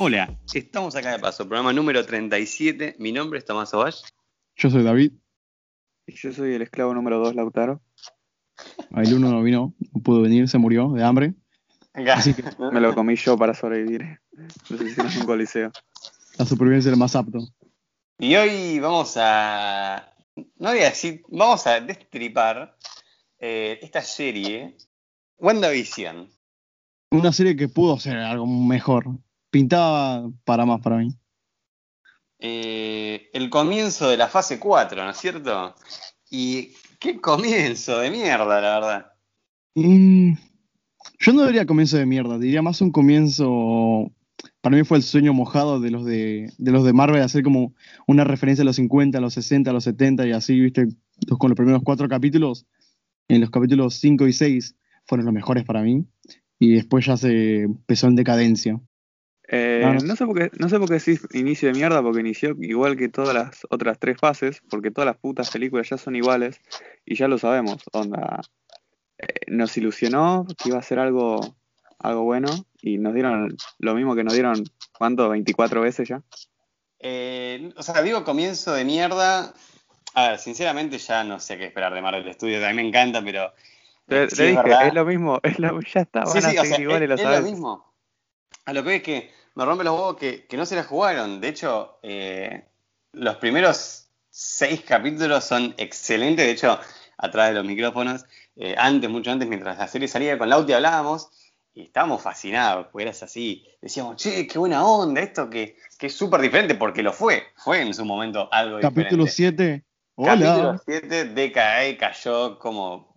Hola, estamos acá de paso, programa número 37. Mi nombre es Tomás Ovash. Yo soy David. Y yo soy el esclavo número 2, Lautaro. El uno no vino, no pudo venir, se murió de hambre. Así que Me lo comí yo para sobrevivir. No sé si no es un coliseo. la supervivencia es el más apto. Y hoy vamos a. No voy a decir. Vamos a destripar eh, esta serie, WandaVision. Una serie que pudo ser algo mejor. Pintaba para más para mí. Eh, el comienzo de la fase 4, ¿no es cierto? Y qué comienzo de mierda, la verdad. Mm, yo no diría comienzo de mierda, diría más un comienzo. Para mí fue el sueño mojado de los de, de los de Marvel, hacer como una referencia a los 50, a los 60, a los 70 y así, viste, con los primeros cuatro capítulos. En los capítulos 5 y 6 fueron los mejores para mí. Y después ya se empezó en decadencia. Eh, No, no. no, sé por qué, no sé por qué decís inicio de mierda, porque inició igual que todas las otras tres fases, porque todas las putas películas ya son iguales y ya lo sabemos. Onda, eh, nos ilusionó que iba a ser algo, algo bueno y nos dieron lo mismo que nos dieron, ¿cuánto? ¿24 veces ya? Eh, o sea, digo comienzo de mierda. A ver, sinceramente ya no sé qué esperar de Marvel Studios. A mí me encanta, pero. Te, eh, sí, te dije, es lo mismo, es lo, ya está, van Sí, a sí, o seguir sea, igual y es, lo es sabes. lo mismo. A lo que es que me rompe los huevos que, que no se la jugaron. De hecho, eh, los primeros seis capítulos son excelentes. De hecho, atrás de los micrófonos, eh, antes, mucho antes, mientras la serie salía con Lauti hablábamos y estábamos fascinados, porque eras así. Decíamos, che, qué buena onda, esto que, que es súper diferente, porque lo fue. Fue en su momento algo Capítulo diferente. 7. Hola. Capítulo 7, DKE cayó como.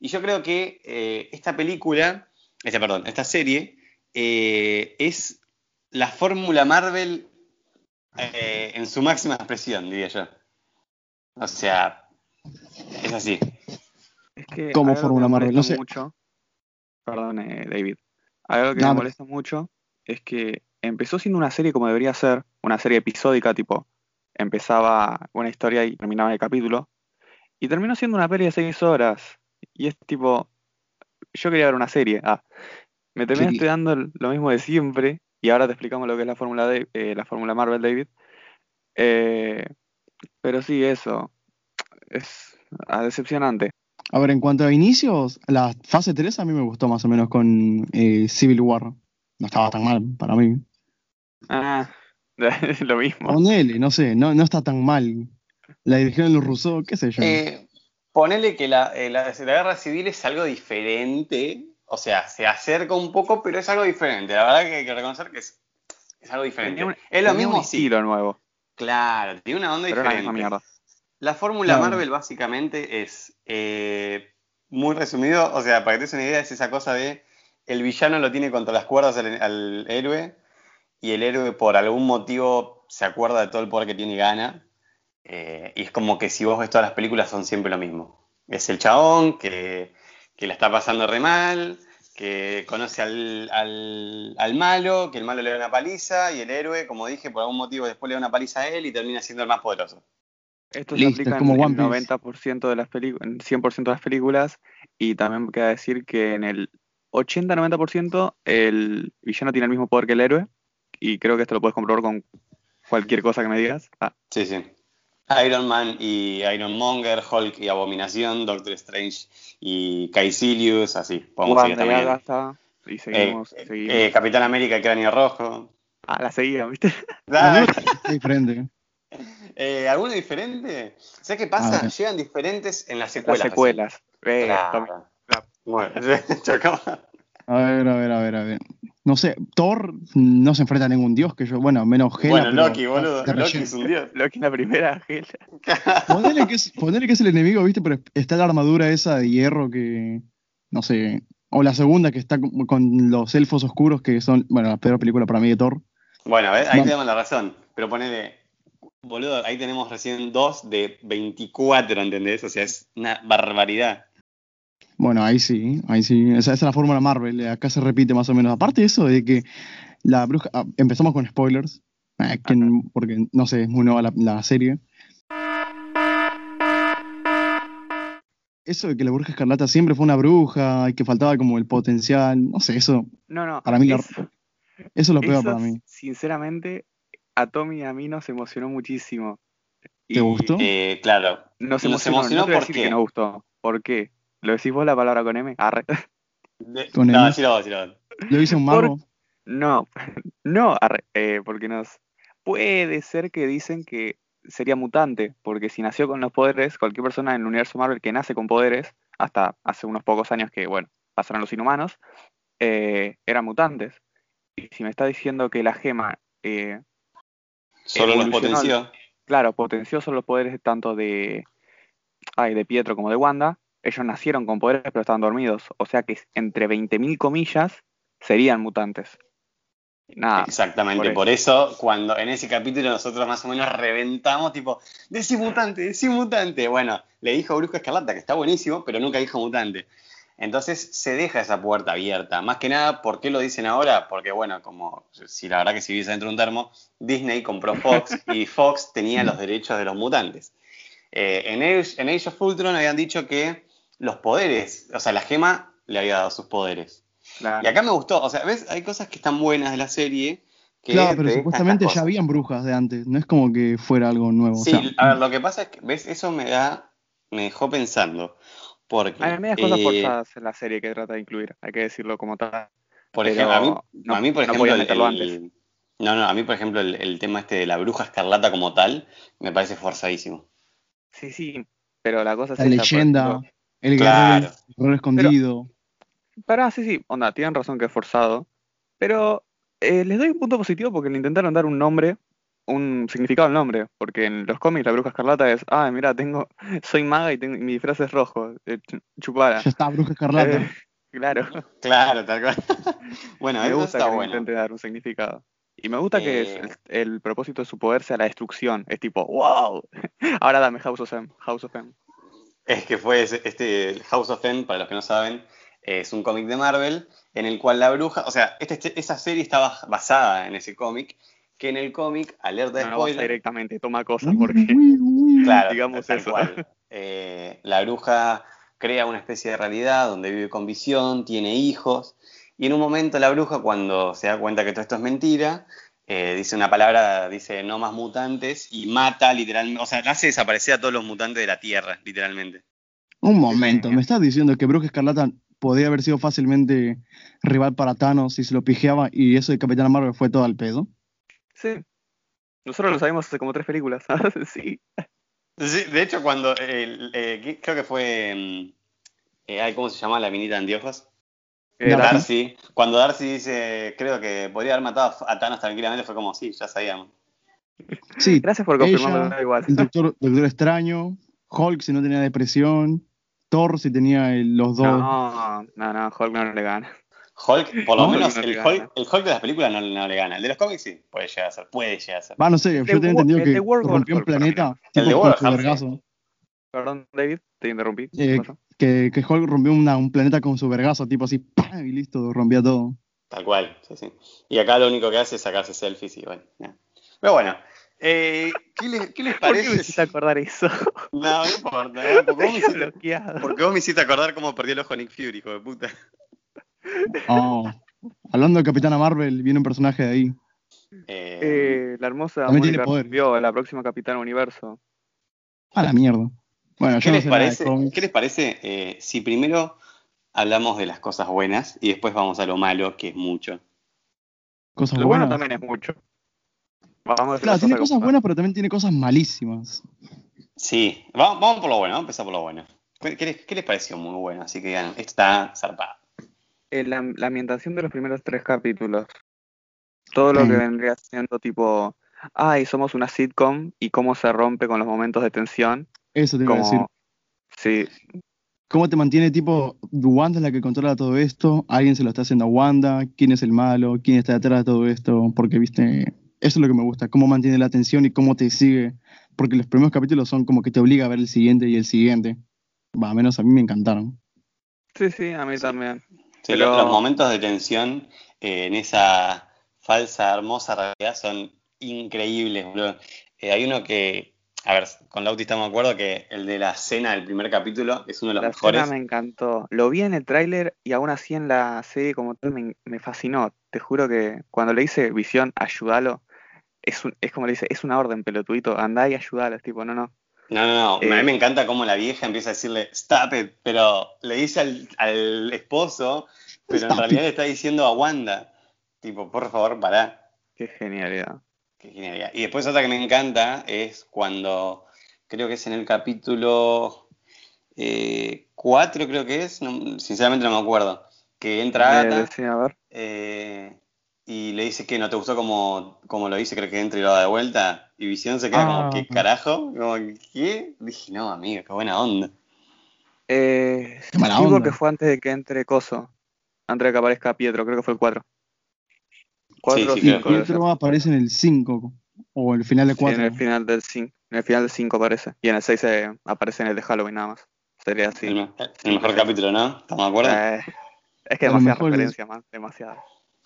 Y yo creo que eh, esta película, esta, perdón, esta serie, eh, es la fórmula Marvel eh, en su máxima expresión, diría yo. O sea, es así. Es que Como Fórmula me Marvel, molesta no sé. mucho, perdón, eh, David. Algo que No, me molesta mucho es que empezó siendo una serie como debería ser, una serie episódica, tipo, empezaba una historia y terminaba el capítulo, y terminó siendo una peli de seis horas. Y es tipo, yo quería ver una serie. Ah, me terminé estudiando lo mismo de siempre, y ahora te explicamos lo que es la fórmula de, eh, la fórmula Marvel, David. Eh, pero sí, eso es ah, decepcionante. A ver, en cuanto a inicios, la fase 3 a mí me gustó más o menos con eh, Civil War. No estaba tan mal para mí. Ah, lo mismo. Ponele, no sé, no, no está tan mal. La dirigieron los Rousseau, qué sé yo. Eh, ponele que la, eh, la- la guerra civil es algo diferente. O sea, se acerca un poco, pero es algo diferente. La verdad que hay que reconocer que es, es algo diferente. Un- es lo mismo, un sí. estilo nuevo, Claro, tiene una onda pero la diferente. misma mierda. La fórmula. Marvel básicamente es, eh, muy resumido, o sea, para que te des una idea, es esa cosa de el villano lo tiene contra las cuerdas al, al héroe y el héroe por algún motivo se acuerda de todo el poder que tiene y gana. Eh, y es como que si vos ves todas las películas son siempre lo mismo. Es el chabón que, que la está pasando re mal, que conoce al, al- al malo, que el malo le da una paliza y el héroe, como dije, por algún motivo después le da una paliza a él y termina siendo el más poderoso. Esto Listo, se aplica como en el Piece. 90% de las películas, en 100% de las películas, y también queda decir que en el 80-90% el villano tiene el mismo poder que el héroe, y creo que esto lo puedes comprobar con cualquier cosa que me digas. Ah, Sí, sí. Iron Man y Iron Monger, Hulk y Abominación, Doctor Strange y Caecilius, así. Podemos seguir también. Agatha, y seguimos, Eh, seguimos. eh, Capitán América y Cráneo Rojo. ah, la seguía, ¿viste? Ah, diferente. eh, ¿Alguno diferente? ¿Sabes qué pasa? ver. Llegan diferentes en las Las secuelas. secuelas. Eh, Claro. Bueno, chocamos. A ver, a ver, a ver, a ver. No sé, Thor no se enfrenta a ningún dios que yo, bueno, menos Hela. Bueno, Loki, boludo. de Loki es un dios. Loki en la primera, Gela. Ponele que, es, ponele que es el enemigo, ¿viste? Pero está la armadura esa de hierro que. No sé. O la segunda que está con, con los elfos oscuros, que son. Bueno, la peor película para mí de Thor. Bueno, ¿ves? ahí No. te damos la razón. Pero ponele, boludo, ahí tenemos recién dos de 24, ¿entendés? O sea, es una barbaridad. Bueno, ahí sí, ahí sí. Esa, esa es la fórmula Marvel. Acá se repite más o menos. Aparte de eso, de que la bruja. ah, empezamos con spoilers. eh, que porque no sé, es muy nueva la, la serie. Eso de que la bruja escarlata siempre fue una bruja y que faltaba como el potencial. No sé, eso. No, no. Para mí la- es- Eso es lo peor Eso, para mí. sinceramente, a Tommy y a mí nos emocionó muchísimo. ¿Te gustó? Eh, claro. Nos Nos emocionó, emocionó no te voy a ¿por decir que nos gustó. ¿Por qué? ¿Lo decís vos la palabra con M? Arre. De- Con no, el- sí lo, sí lo. Lo hizo un mago. No, no, arre, eh, porque nos... Puede ser que dicen que sería mutante, porque si nació con los poderes, cualquier persona en el universo Marvel que nace con poderes, hasta hace unos pocos años que, bueno, pasaron los inhumanos, eh, eran mutantes. Y si me está diciendo que la gema, eh, Solo los potenció. claro, potenció solo los poderes tanto de, ay, de Pietro como de Wanda, ellos nacieron con poderes pero estaban dormidos. O sea que entre 20.000 comillas serían mutantes. Nada, Exactamente, por por eso. cuando en ese capítulo nosotros más o menos reventamos, tipo, decí mutante, decí mutante. Bueno, le dijo Bruja Escarlata, que está buenísimo, pero nunca dijo mutante. Entonces se deja esa puerta abierta. Más que nada, ¿por qué lo dicen ahora? Porque, bueno, como si la verdad que si vives dentro de un termo, Disney compró Fox y Fox tenía los derechos de los mutantes. Eh, en, Age, en Age of Ultron habían dicho que los poderes, o sea, la gema le había dado sus poderes. claro. Y acá me gustó, o sea, ¿ves? Hay cosas que están buenas de la serie. Que Claro, pero supuestamente ya habían brujas de antes. No es como que fuera algo nuevo. o Sí, sea, a ver, lo que pasa es que, ¿ves? Eso me da, me dejó pensando. Porque, Hay medias cosas eh, forzadas en la serie que trata de incluir, hay que decirlo como tal. por pero ejemplo, a mí, no- a mí, por ejemplo, el- meterlo el- antes. no, no, a mí, por ejemplo, el, el tema este de la bruja escarlata como tal, me parece forzadísimo. Sí, sí, pero la cosa es la leyenda, ejemplo. El Claro. guerrero, el guerrero escondido. Pará, sí, sí, onda, tienen razón que es forzado, pero eh, les doy un punto positivo porque le intentaron dar un nombre, un significado al nombre, porque en los cómics la bruja escarlata es, ah, mira, tengo, soy maga y, tengo, mi disfraz es rojo, eh, ch- chupala. Ya está, bruja escarlata. Eh, claro, Claro, tal cual. bueno, me eso gusta está que le bueno. intente dar un significado. Y me gusta que es- Eh. el, el propósito de su poder sea la destrucción, es tipo, wow, ahora dame House of M, House of M. Es que fue ese- este House of M, para los que no saben, es un cómic de Marvel en el cual la bruja, o sea, este- este- esa serie estaba basada en ese cómic, que en el cómic, alerta de No, no vas spoiler, directamente, toma cosas porque... claro, digamos eso. cual, eh, la bruja crea una especie de realidad donde vive con visión, tiene hijos, y en un momento la bruja, cuando se da cuenta que todo esto es mentira, eh, dice una palabra, dice no más mutantes, y mata literalmente, o sea, hace desaparecer a todos los mutantes de la Tierra, literalmente. Un momento, ¿me estás diciendo que Bruja Escarlata podía haber sido fácilmente rival para Thanos si se lo pijeaba y eso de Capitana Marvel fue todo al pedo? Sí. Nosotros lo sabemos hace como tres películas. sí. Sí, de hecho, cuando eh, ¿qué- creo que fue. mm, eh, ¿Cómo se llama la minita anteojos? Eh, Darcy. Darcy. Cuando Darcy dice, creo que podría haber matado a Thanos tranquilamente, fue como, sí, ya sabíamos. Sí, Gracias por ella, confirmarlo igual. el doctor, doctor Extraño, Hulk si no tenía depresión, Thor si tenía los dos. No, no, no, Hulk no le gana. Hulk, por lo No, menos, no el. Hulk, el Hulk de las películas no, no le gana. El de los cómics sí, puede llegar a ser, puede llegar a ser. Va, no sé, yo tenía entendido el que de World War rompió un planeta El de vergazo. Perdón, David, te interrumpí. Eh. Que, que Hulk rompió una- un planeta con su vergazo, tipo así, ¡pam! y listo, rompía todo. Tal cual, sí, sí. Y acá lo único que hace es sacarse selfies y bueno. ya. Pero bueno, eh, ¿qué, les, ¿qué les ¿Por qué me parece? hiciste acordar eso? No, no importa, ¿no? porque, vos me hiciste, bloqueado. porque vos me hiciste acordar cómo perdió el ojo Nick Fury, hijo de puta. Oh. Hablando de Capitana Marvel, viene un personaje de ahí. Eh, Eh, la hermosa Mónica poder. Rambeau, la próxima Capitana Universo. A la mierda. Bueno, ¿qué, yo no les sé parece. ¿Qué les parece eh, si primero hablamos de las cosas buenas y después vamos a lo malo, que es mucho? Cosas Lo bueno buenas. también es mucho. Vamos a decir Claro, tiene cosas buenas, pero también tiene cosas malísimas. Sí, vamos, vamos por lo bueno, vamos a empezar por lo bueno. ¿Qué, qué les, qué les pareció muy bueno? Así que digan, esto está zarpado. Eh, la, la ambientación de los primeros tres capítulos. Todo lo que Mm. vendría siendo tipo, ay, somos una sitcom y cómo se rompe con los momentos de tensión. Eso te iba a decir. Sí, ¿Cómo te mantiene tipo, Wanda es la que controla todo esto? ¿Alguien se lo está haciendo a Wanda? ¿Quién es el malo? ¿Quién está detrás de todo esto? Porque, viste, eso es lo que me gusta, cómo mantiene la atención y cómo te sigue. Porque los primeros capítulos son como que te obliga a ver el siguiente y el siguiente. Va, al menos a mí me encantaron. sí, sí, a mí Sí. también. Sí, Pero- los, los momentos de tensión eh, en esa falsa, hermosa realidad son increíbles, boludo. Eh, hay uno que, a ver, con Lauti estamos de acuerdo que el de la cena del primer capítulo es uno de los La mejores. escena me encantó. Lo vi en el tráiler y aún así en la serie como tal me, me fascinó. Te juro que cuando le dice Visión, ayúdalo, es, un- es como le dice, es una orden, pelotudito, andá y ayúdalo. Es tipo, no, no. No, no, no. Eh, a mí me encanta cómo la vieja empieza a decirle stop it, pero le dice al, al esposo, pero en realidad it. le está diciendo a Wanda. Tipo, por favor, pará. Qué genialidad. Qué. Y después otra que me encanta es cuando, creo que es en el capítulo 4, creo que es, no- sinceramente no me acuerdo, que entra Eh, Agatha eh, y le dice que no te gustó como, como lo dice, creo que entra y lo da de vuelta, y Visión se queda Ah. como, ¿qué carajo? Como, ¿qué? Dije, no, amigo, qué buena onda. Eh, Qué mala onda. porque fue antes de que entre Coso. Antes de que aparezca Pietro, creo que fue el 4. 4 sí, que Pietro aparece en el 5 o el final de en 4. el final del 5. En el final del 5 aparece. Y en el 6 eh, aparece en el de Halloween nada más. Sería así. El, me- el mejor capítulo, ¿no? ¿Estamos de acuerdo? Eh, es que A lo demasiadas mejor es- referencias, man. Demasiadas.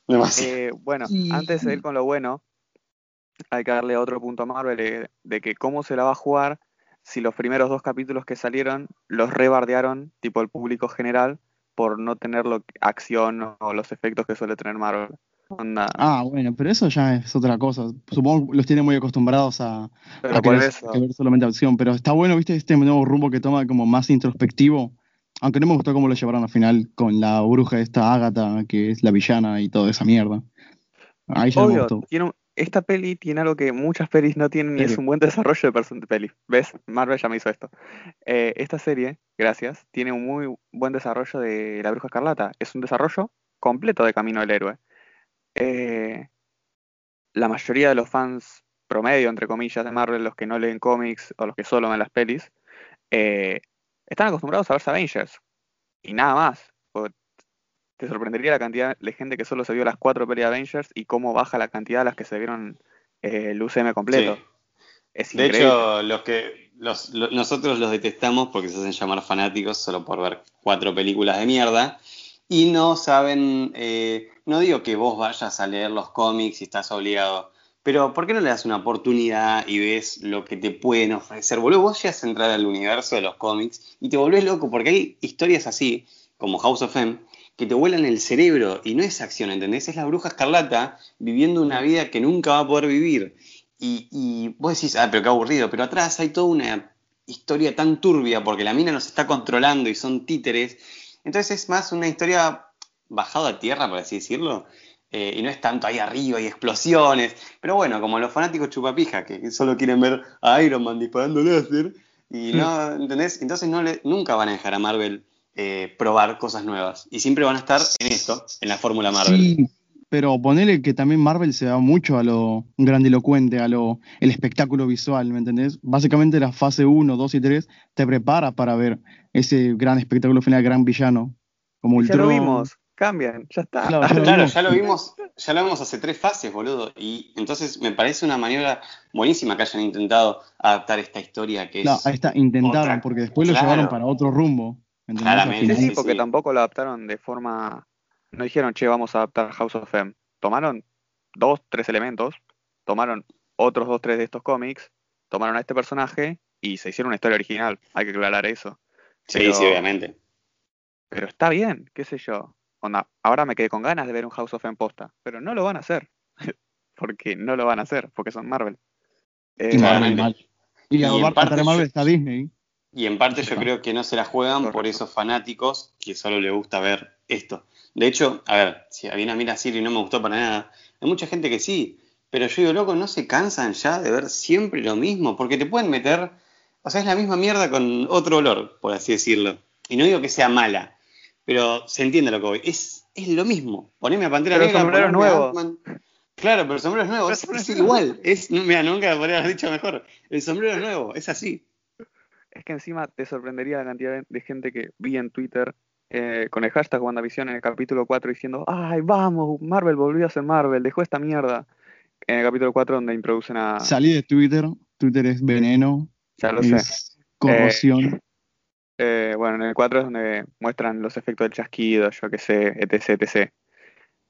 Demasiado. Eh, bueno, Sí. antes de ir con lo bueno, hay que darle otro punto a Marvel eh, de que cómo se la va a jugar si los primeros dos capítulos que salieron los rebardearon, tipo el público general, por no tener lo, acción o los efectos que suele tener Marvel. Onda, Ah, bueno, pero eso ya es otra cosa. Supongo que los tiene muy acostumbrados a, a querer- eso, que ver solamente acción. Pero está bueno, viste, este nuevo rumbo que toma como más introspectivo. Aunque no me gustó cómo lo llevaron al final con la bruja esta Agatha, que es la villana y toda esa mierda. Ahí ya no me obvio, gustó. tiene un- esta peli tiene algo que muchas pelis no tienen y es un buen desarrollo de person de peli. ¿Ves? Marvel ya me hizo esto. Eh, esta serie, gracias, tiene un muy buen desarrollo de La Bruja Escarlata. Es un desarrollo completo de Camino del Héroe. Eh, la mayoría de los fans promedio, entre comillas, de Marvel, los que no leen cómics o los que solo ven las pelis, eh, están acostumbrados a verse Avengers. Y nada más. Porque te sorprendería la cantidad de gente que solo se vio las cuatro pelis de Avengers y cómo baja la cantidad de las que se vieron eh, el UCM completo. Sí. Es De increíble. hecho, los que los, nosotros los detestamos porque se hacen llamar fanáticos solo por ver cuatro películas de mierda y no saben, eh, no digo que vos vayas a leer los cómics y estás obligado, pero ¿por qué no le das una oportunidad y ves lo que te pueden ofrecer? Boludo, vos llegas a entrar al universo de los cómics y te volvés loco porque hay historias así, como House of M, que te vuelan el cerebro y no es acción, ¿entendés? Es la bruja escarlata viviendo una vida que nunca va a poder vivir. Y, y vos decís, ah, pero qué aburrido, pero atrás hay toda una historia tan turbia porque la mina nos está controlando y son títeres. Entonces es más una historia bajada a tierra, por así decirlo. eh, y no es tanto ahí arriba y explosiones. Pero bueno, como los fanáticos chupapija que solo quieren ver a Iron Man disparando láser. Y no, ¿entendés? Entonces no le, nunca van a dejar a Marvel eh, probar cosas nuevas. Y siempre van a estar en esto, en la fórmula Marvel. Sí, pero ponele que también Marvel se da mucho a lo grandilocuente, a lo el espectáculo visual, ¿me entendés? Básicamente la fase 1, 2 y 3 te prepara para ver ese gran espectáculo final, gran villano, como ya lo Ultron. vimos, cambian, ya está. Claro, ya lo Claro, vimos. ya lo vimos, ya lo vimos hace tres fases, boludo. Y entonces me parece una maniobra buenísima que hayan intentado adaptar esta historia que es. No, ahí está, intentaron, otra. porque después lo llevaron para otro rumbo. Claramente, Sí, porque sí. tampoco lo adaptaron de forma. No dijeron, che, vamos a adaptar House of M. Tomaron dos, tres elementos, tomaron otros dos, tres de estos cómics, tomaron a este personaje y se hicieron una historia original. Hay que aclarar eso. Sí, pero- sí, obviamente. Pero está bien, qué sé yo. Onda, ahora me quedé con ganas de ver un House of M posta, pero no lo van a hacer. porque no lo van a hacer, porque son Marvel. Eh, Y Marvel. Y, Y en parte de Marvel yo- está Disney. Y en parte yo creo que no se la juegan por esos fanáticos que solo les gusta ver esto. De hecho, a ver, si había una mira Siri y no me gustó para nada, hay mucha gente que sí, pero yo digo, loco, no se cansan ya de ver siempre lo mismo, porque te pueden meter, o sea, es la misma mierda con otro olor, por así decirlo. Y no digo que sea mala, pero se entiende lo que voy. Es, es lo mismo. Poneme a Pantera Pero el Negra, sombrero es poneme a nuevo. Ant-Man. Claro, pero el sombrero es nuevo, Pero es, es igual. Es, mira, nunca lo podría haber dicho mejor. El sombrero es nuevo, es así. Es que encima te sorprendería la cantidad de gente que vi en Twitter eh, con el hashtag WandaVision en el capítulo 4 diciendo, ay, vamos, Marvel volvió a ser Marvel, dejó esta mierda. En el capítulo 4 donde introducen a... Salí de Twitter, Twitter es veneno, Ya lo sé. es corrosión. Eh, bueno, en el 4 es donde muestran los efectos del chasquido, yo qué sé, etc, etc.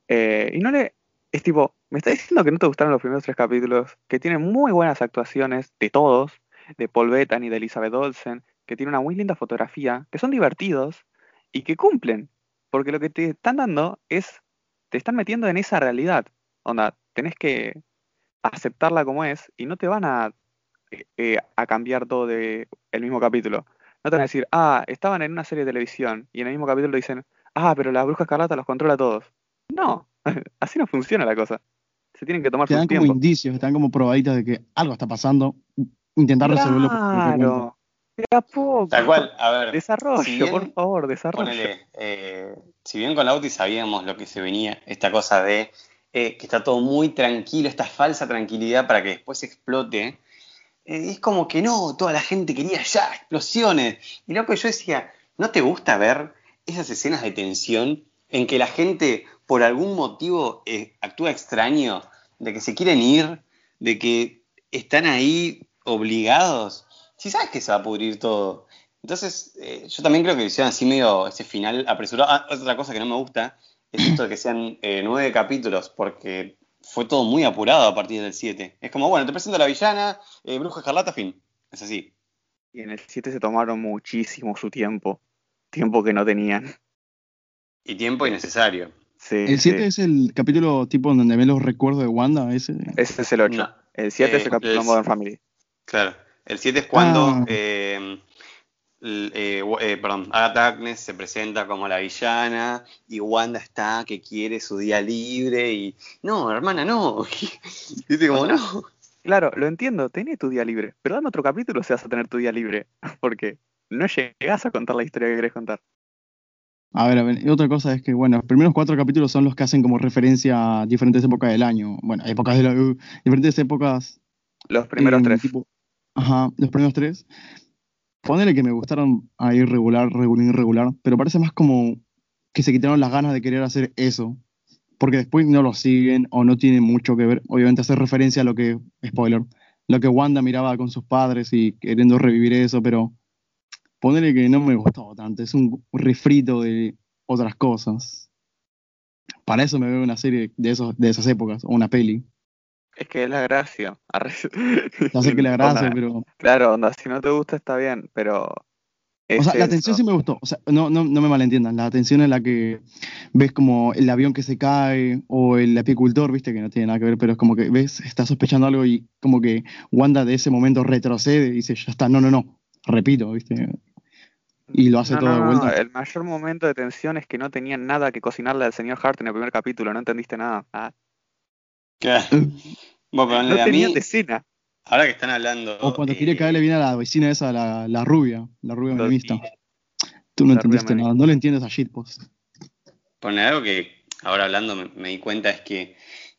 Eh, y no le... Es tipo, me está diciendo que no te gustaron los primeros tres capítulos, que tienen muy buenas actuaciones de todos, de Paul Bettany, de Elizabeth Olsen, que tiene una muy linda fotografía, que son divertidos y que cumplen. Porque lo que te están dando es, te están metiendo en esa realidad. Onda, tenés que aceptarla como es y no te van a, eh, eh, a cambiar todo de el mismo capítulo. No te van a decir, ah, estaban en una serie de televisión y en el mismo capítulo dicen, ah, pero la bruja escarlata los controla a todos. No, así no funciona la cosa. Se tienen que tomar Te su como tiempo. indicios, dan como probaditas de que algo está pasando. Intentar resolverlo. Claro. Tal cual, a ver. Desarrollo, si bien- por favor, desarrollo. Ponele, eh, si bien con Lauti sabíamos lo que se venía, esta cosa de eh, que está todo muy tranquilo, esta falsa tranquilidad para que después explote, eh, es como que no, toda la gente quería ya explosiones. Y loco, yo decía, ¿no te gusta ver esas escenas de tensión en que la gente por algún motivo actúa extraño, de que se quieren ir, de que están ahí obligados? Si sabes que se va a pudrir todo. Entonces, eh, yo también creo que hicieron así medio ese final apresurado. Ah, otra cosa que no me gusta es esto de que sean eh, nueve capítulos, porque fue todo muy apurado a partir del 7. Es como, bueno, te presento a la villana, eh, Bruja Escarlata, fin. Es así. Y en el 7 se tomaron muchísimo su tiempo. Tiempo que no tenían. Y tiempo innecesario. Sí, El 7 sí. es el capítulo tipo en donde ven los recuerdos de Wanda, ese. Ese es el 8. No. El 7 es el capítulo es- Modern Family. Claro. El 7 es cuando, Ah. eh, eh, eh, perdón, Agatha Harkness se presenta como la villana y Wanda está que quiere su día libre y no, hermana, no. Dice como no. Claro, lo entiendo, tenés tu día libre, pero dame otro capítulo si vas a tener tu día libre, porque no llegás a contar la historia que querés contar. A ver, a ver, y otra cosa es que, bueno, los primeros cuatro capítulos son los que hacen como referencia a diferentes épocas del año. Bueno, épocas de la, uh, diferentes épocas. Los primeros eh, tres. tipo- ajá, los primeros tres. Ponele que me gustaron ahí regular, regular, irregular, pero parece más como que se quitaron las ganas de querer hacer eso. Porque después no lo siguen o no tiene mucho que ver. Obviamente hacer referencia a lo que, spoiler, lo que Wanda miraba con sus padres y queriendo revivir eso, pero ponele que no me gustó tanto. Es un refrito de otras cosas. Para eso me veo una serie de, esos, de esas épocas, o una peli. Es que es la gracia. Ya sé que la gracia, pero Claro, onda, si no te gusta está bien, pero... O sea, la atención sí me gustó. O sea, no, no, no me malentiendan. La atención en la que ves como el avión que se cae o el apicultor, viste, que no tiene nada que ver, pero es como que ves, está sospechando algo y como que Wanda de ese momento retrocede y dice, ya está, no, no, no, repito, viste. Y lo hace No, todo no, de no, vuelta. El mayor momento de tensión es que no tenían nada que cocinarle al señor Hart en el primer capítulo, no entendiste nada. Ah, Claro. Bueno, pero no a mí, de escena. ahora que están hablando. O cuando eh, quiere caerle bien a la vecina esa, la, la rubia, la rubia Lo- menemista. Tú no entendiste nada, no le entiendes a shitpost. Pone algo que ahora hablando me, me di cuenta es que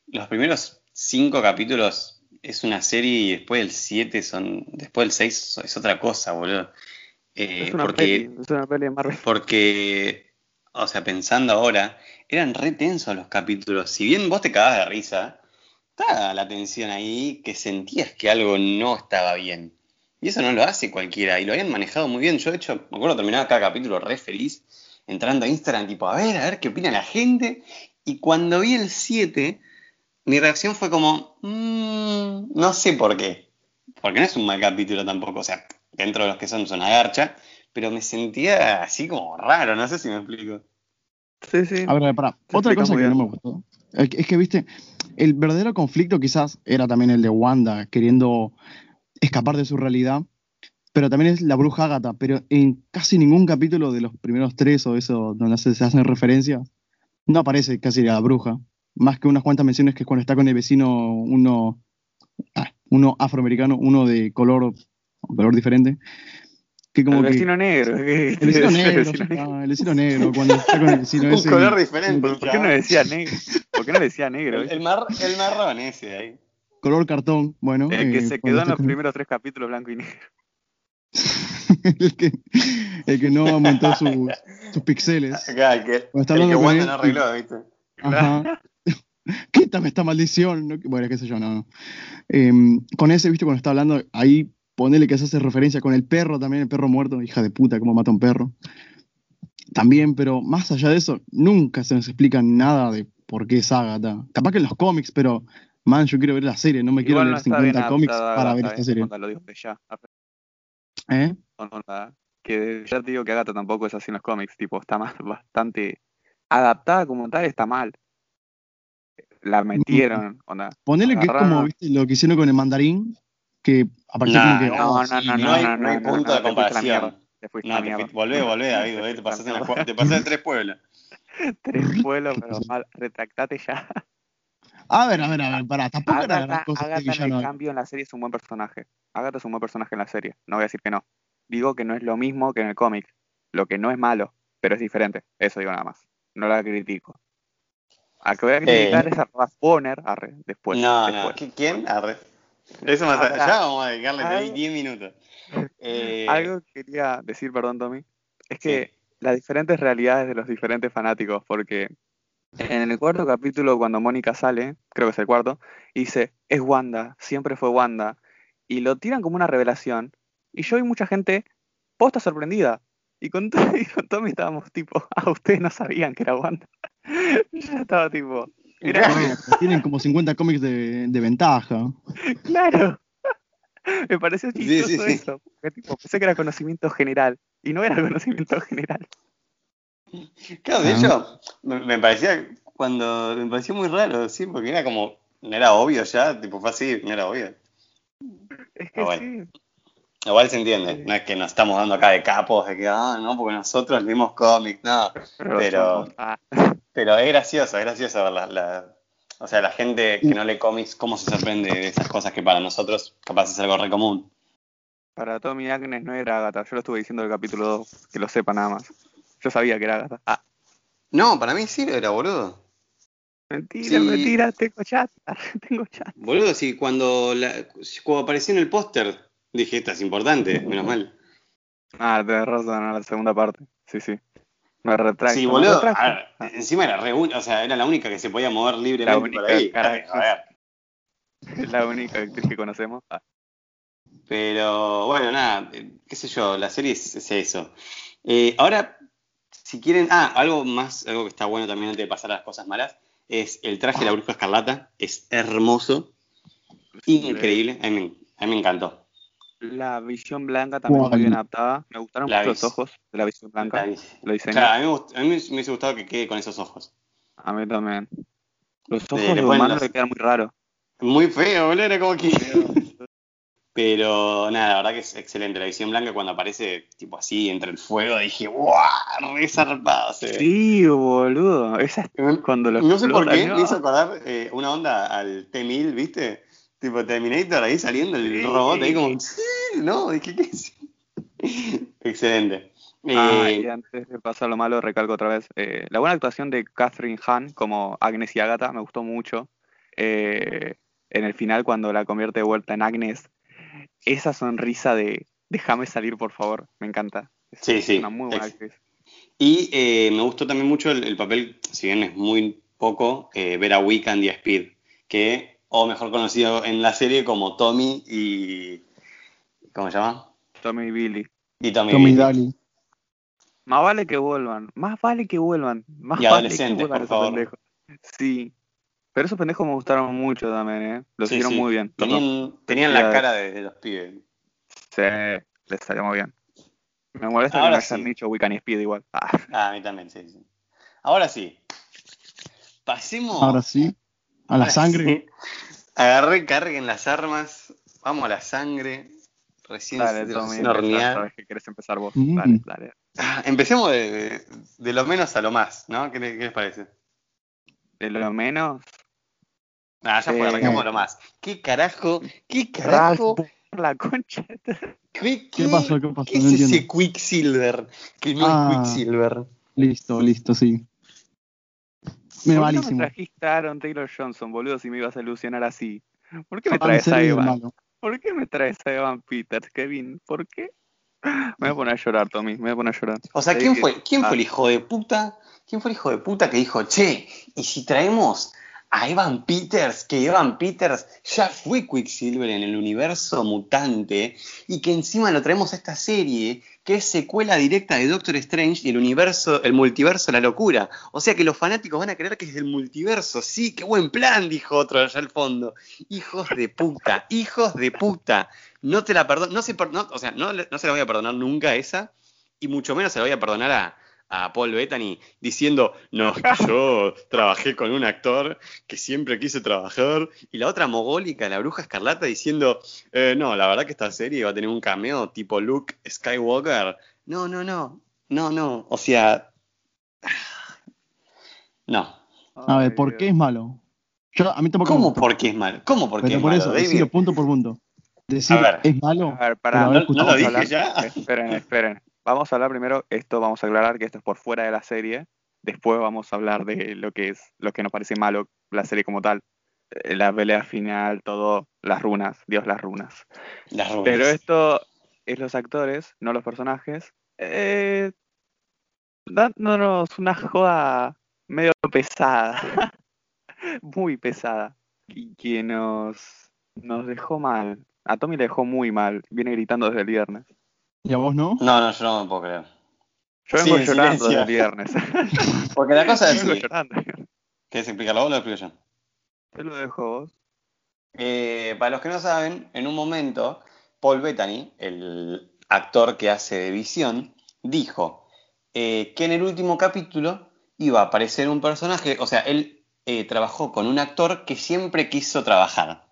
los primeros cinco capítulos es una serie y después del 7 son. Después del 6 es otra cosa, boludo. Eh, es una porque, peli, es una peli de Marvel. porque, o sea, pensando ahora, eran re tensos los capítulos. Si bien vos te cagabas de risa, estaba la tensión ahí que sentías que algo no estaba bien. Y eso no lo hace cualquiera. Y lo habían manejado muy bien. Yo, de hecho, me acuerdo terminaba cada capítulo re feliz, entrando a Instagram, tipo, a ver, a ver qué opina la gente. Y cuando vi el 7, mi reacción fue como, "Mm, no sé por qué. Porque no es un mal capítulo tampoco. O sea, dentro de los que son, es una garcha. Pero me sentía así como raro, no sé si me explico. Sí, sí. A ver, pará. Se Otra cosa que no me gustó. Es que, es que, viste, el verdadero conflicto quizás era también el de Wanda queriendo escapar de su realidad, pero también es la bruja Agatha, pero en casi ningún capítulo de los primeros tres o eso donde se, hacen referencias, no aparece casi la bruja, más que unas cuantas menciones que cuando está con el vecino uno, ah, uno afroamericano, uno de color, color diferente, que como el que... vecino negro. el vecino negro, el vecino negro, cuando está con el vecino Un ese... color y- diferente. ¿Por qué no decía negro? ¿Por qué no decía negro? El, el mar- el marrón ese ahí. color cartón, bueno. El que eh, se quedó en los con- primeros tres capítulos blanco y negro. el, que, el que no aumentó su- sus píxeles. Acá, el que, el que Wanda él, no arregló, ¿viste? Ajá. Quítame esta maldición. ¿no? Bueno, qué sé yo, no. no. Em, con ese, viste, cuando está hablando, ahí ponele que se hace referencia con el perro también, el perro muerto, hija de puta, cómo mata a un perro. También, pero más allá de eso, nunca se nos explica nada de por qué es Agatha. Capaz que en los cómics, pero man, yo quiero ver la serie, no me quiero no leer está bien 50 cómics adaptada, para ver esta bien, serie. Lo de ya. ¿Eh? onda, que ya te digo que Agatha tampoco es así en los cómics, tipo, está más bastante adaptada como tal, está mal. La metieron, onda. Ponele que es como, viste, lo que hicieron con el mandarín, que apareció Nah, como que. No, oh, no, no, no no, hay- no, no hay no, punto no, de te fuiste a la comparación. mierda, Te fuiste No, la volvé, volvé, David, volvé, te pasaste, en cua- te pasaste en tres pueblos. Tres pueblos, pero mal, retractate ya. A ver, a ver, a ver, pará, tampoco era gran Agatha, cosa Agatha en villano. el cambio en la serie es un buen personaje. Agatha es un buen personaje en la serie. No voy a decir que no. Digo que no es lo mismo que en el cómic. Lo que no es malo, pero es diferente. Eso digo nada más. No la critico. A que voy a criticar Eh. es a Ralph Bonner, arre, después. no, no, después. ¿qui- ¿quién? Arre. Eso más allá vamos a dedicarle algo- 10 minutos. Eh, Algo que quería decir, perdón, Tommy, es que las diferentes realidades de los diferentes fanáticos, porque en el cuarto capítulo, cuando Mónica sale, creo que es el cuarto, y dice, es Wanda, siempre fue Wanda, y lo tiran como una revelación, y yo y mucha gente posta sorprendida, y con, y con Tommy estábamos tipo, ah, ustedes no sabían que era Wanda. Yo estaba tipo, tienen como 50 cómics de, de ventaja. claro. Me pareció chistoso sí, sí. eso, porque tipo, pensé que era conocimiento general, y no era conocimiento general. Claro, de Ah. hecho, me, me parecía cuando me pareció muy raro, sí, porque era como, no era obvio ya, tipo fue así, no era obvio. Es que bueno. sí. Igual se entiende, no es que nos estamos dando acá de capos, de que, ah, no, porque nosotros leímos cómics, no. Pero- somos- ah, Pero es gracioso, es gracioso ver la, la- o sea, la gente que no lee cómics, cómo se sorprende de esas cosas que para nosotros capaz es algo re común. para Tommy Agnes no era Agatha. Yo lo estuve diciendo en el capítulo 2, que lo sepa nada más. Yo sabía que era Agatha. Ah, No, para mí sí lo era, boludo. mentira, Sí. mentira, tengo chat. tengo chat. Boludo, sí, cuando, la- cuando apareció en el póster, dije, esta es importante, menos mal. Ah, tenés razón, a la segunda parte. Sí, sí. Me retracto. Sí, boludo. ver, encima era re o sea, era la única que se podía mover libremente La por única, ahí. A ver. Es la única actriz que conocemos. Ah, Pero bueno, nada, eh, qué sé yo, la serie es, es eso. Eh, ahora, si quieren, ah, algo más, algo que está bueno también antes de pasar a las cosas malas, es el traje de la bruja escarlata, es hermoso, increíble, a mí, a mí me encantó. La visión blanca también ¿Cuál? muy bien adaptada. Me gustaron La mucho los ojos de la visión blanca. La- Lo diseño. Claro, a mí, a mí me hubiese gustado que quede con esos ojos. A mí también. Los ojos le de ponen humano los- le quedan muy raros. Muy feo, boludo, era como que... Pero nada, la verdad que es excelente. La visión blanca cuando aparece tipo así entre el fuego, dije, ¡guau! Re zarpado se ve. Sí, boludo. Esa es cuando lo No sé por qué, me hizo acordar eh, una onda al T-1000, ¿viste? Tipo Terminator ahí saliendo el robot ahí como, ¿no? Dije, ¿qué es? Excelente. Ah, Eh, y antes de pasar lo malo, recalco otra vez. eh, la buena actuación de Catherine Hahn como Agnes y Agatha me gustó mucho. Eh, en el final, cuando la convierte de vuelta en Agnes, esa sonrisa de déjame salir, por favor, me encanta. Es Sí, sí, Una muy buena actriz. y eh, me gustó también mucho el, el papel, si bien es muy poco, eh, ver a Weekend y a Speed, que, o mejor conocido en la serie como Tommy y... ¿Cómo se llama? Tommy y Billy. Y Tommy. Tommy Lee. Daly. Más vale que vuelvan, más vale que vuelvan. Más Y vale adolescentes, que vuelvan por esos favor. pendejos. Sí. Pero esos pendejos me gustaron mucho también, ¿eh? Los Sí, hicieron sí. muy bien. Tenían, tenían la cara de, de los pibes. Sí, les salió muy bien. Me molesta Ahora que no hayan sí. dicho Wiccan y Speed igual. Ah, Ah, a mí también, sí, sí. Ahora sí. Pasemos. Ahora sí, a la Ahora sangre. Agarré, carguen las armas. Vamos a la sangre. Recién, dale, recién hornear. que querés empezar vos. Mm. Dale, dale. Ah, Empecemos de, de- de lo menos a lo más, ¿no? ¿Qué, le- qué les parece? De lo menos, Ah, ya fue, Eh, arrancamos lo más. ¿Qué carajo? ¿Qué carajo? La concha. ¿Qué, ¿Qué pasó? ¿Qué pasó? ¿Qué No es entiendo. ese Quicksilver? Que no Ah. es Quicksilver. Listo, listo, sí. Me ¿Por qué no me trajiste a Aaron Taylor Johnson, boludo, si me ibas a ilusionar así? ¿Por qué me Ah, traes a Evan? malo. ¿Por qué me traes a Evan Peters, Kevin? ¿Por qué? Me voy a poner a llorar, Tommy, me voy a poner a llorar. O sea, ¿quién fue, ¿quién Ah, fue el hijo de puta? ¿Quién fue el hijo de puta que dijo, che, y si traemos a Evan Peters, que Evan Peters ya fue Quicksilver en el universo mutante y que encima lo traemos a esta serie que es secuela directa de Doctor Strange y el universo, el multiverso, la locura. O sea que los fanáticos van a creer que es del multiverso. Sí, qué buen plan, dijo otro allá al fondo. Hijos de puta, hijos de puta. No te la perdono, no se, no, o sea, no, se la voy a perdonar nunca esa y mucho menos se la voy a perdonar a, a Paul Bettany diciendo, no, yo trabajé con un actor que siempre quise trabajar, y la otra mogólica, la bruja escarlata, diciendo, eh, no, la verdad que esta serie va a tener un cameo tipo Luke Skywalker. No, no, no, no, no, o sea, no. A ver, ¿por qué es malo? Yo, a mí tampoco ¿Cómo por qué es malo? ¿Cómo por qué es por malo, eso, decirlo punto por punto. Decir, ver. es malo. A ver, haber ¿No, no lo dije hablar. ya? Esperen, esperen. Vamos a hablar primero, esto vamos a aclarar que esto es por fuera de la serie. Después vamos a hablar de lo que es, lo que nos parece malo, la serie como tal. Eh, La pelea final, todo, las runas, Dios las runas. Las runas. Pero esto es los actores, no los personajes. Eh, dándonos una joda medio pesada. muy pesada. Y que nos, nos dejó mal. A Tommy le dejó muy mal. Viene gritando desde el viernes. ¿Y a vos no? No, no, yo no me puedo creer. Yo vengo en llorando silencio. el viernes. Porque la cosa es Yo vengo llorando. ¿Querés explicarlo vos o lo explico yo? Te lo dejo vos. Eh, para los que no saben, en un momento, Paul Bettany, el actor que hace de Visión, dijo eh, que en el último capítulo iba a aparecer un personaje, o sea, él eh, trabajó con un actor que siempre quiso trabajar.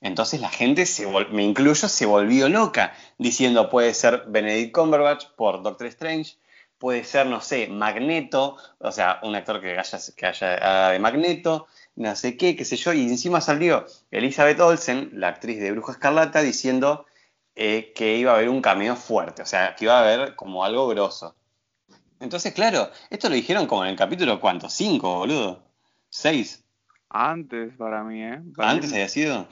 Entonces la gente, se me incluyo, se volvió loca, diciendo puede ser Benedict Cumberbatch por Doctor Strange, puede ser, no sé, Magneto, o sea, un actor que haya, que haya de Magneto, no sé qué, qué sé yo, y encima salió Elizabeth Olsen, la actriz de Bruja Escarlata, diciendo eh, que iba a haber un cameo fuerte, o sea, que iba a haber como algo grosso. Entonces, claro, esto lo dijeron como en el capítulo, ¿cuánto? ¿Cinco, boludo? ¿Seis? Antes para mí, ¿eh? Para ¿Antes mí, había sido?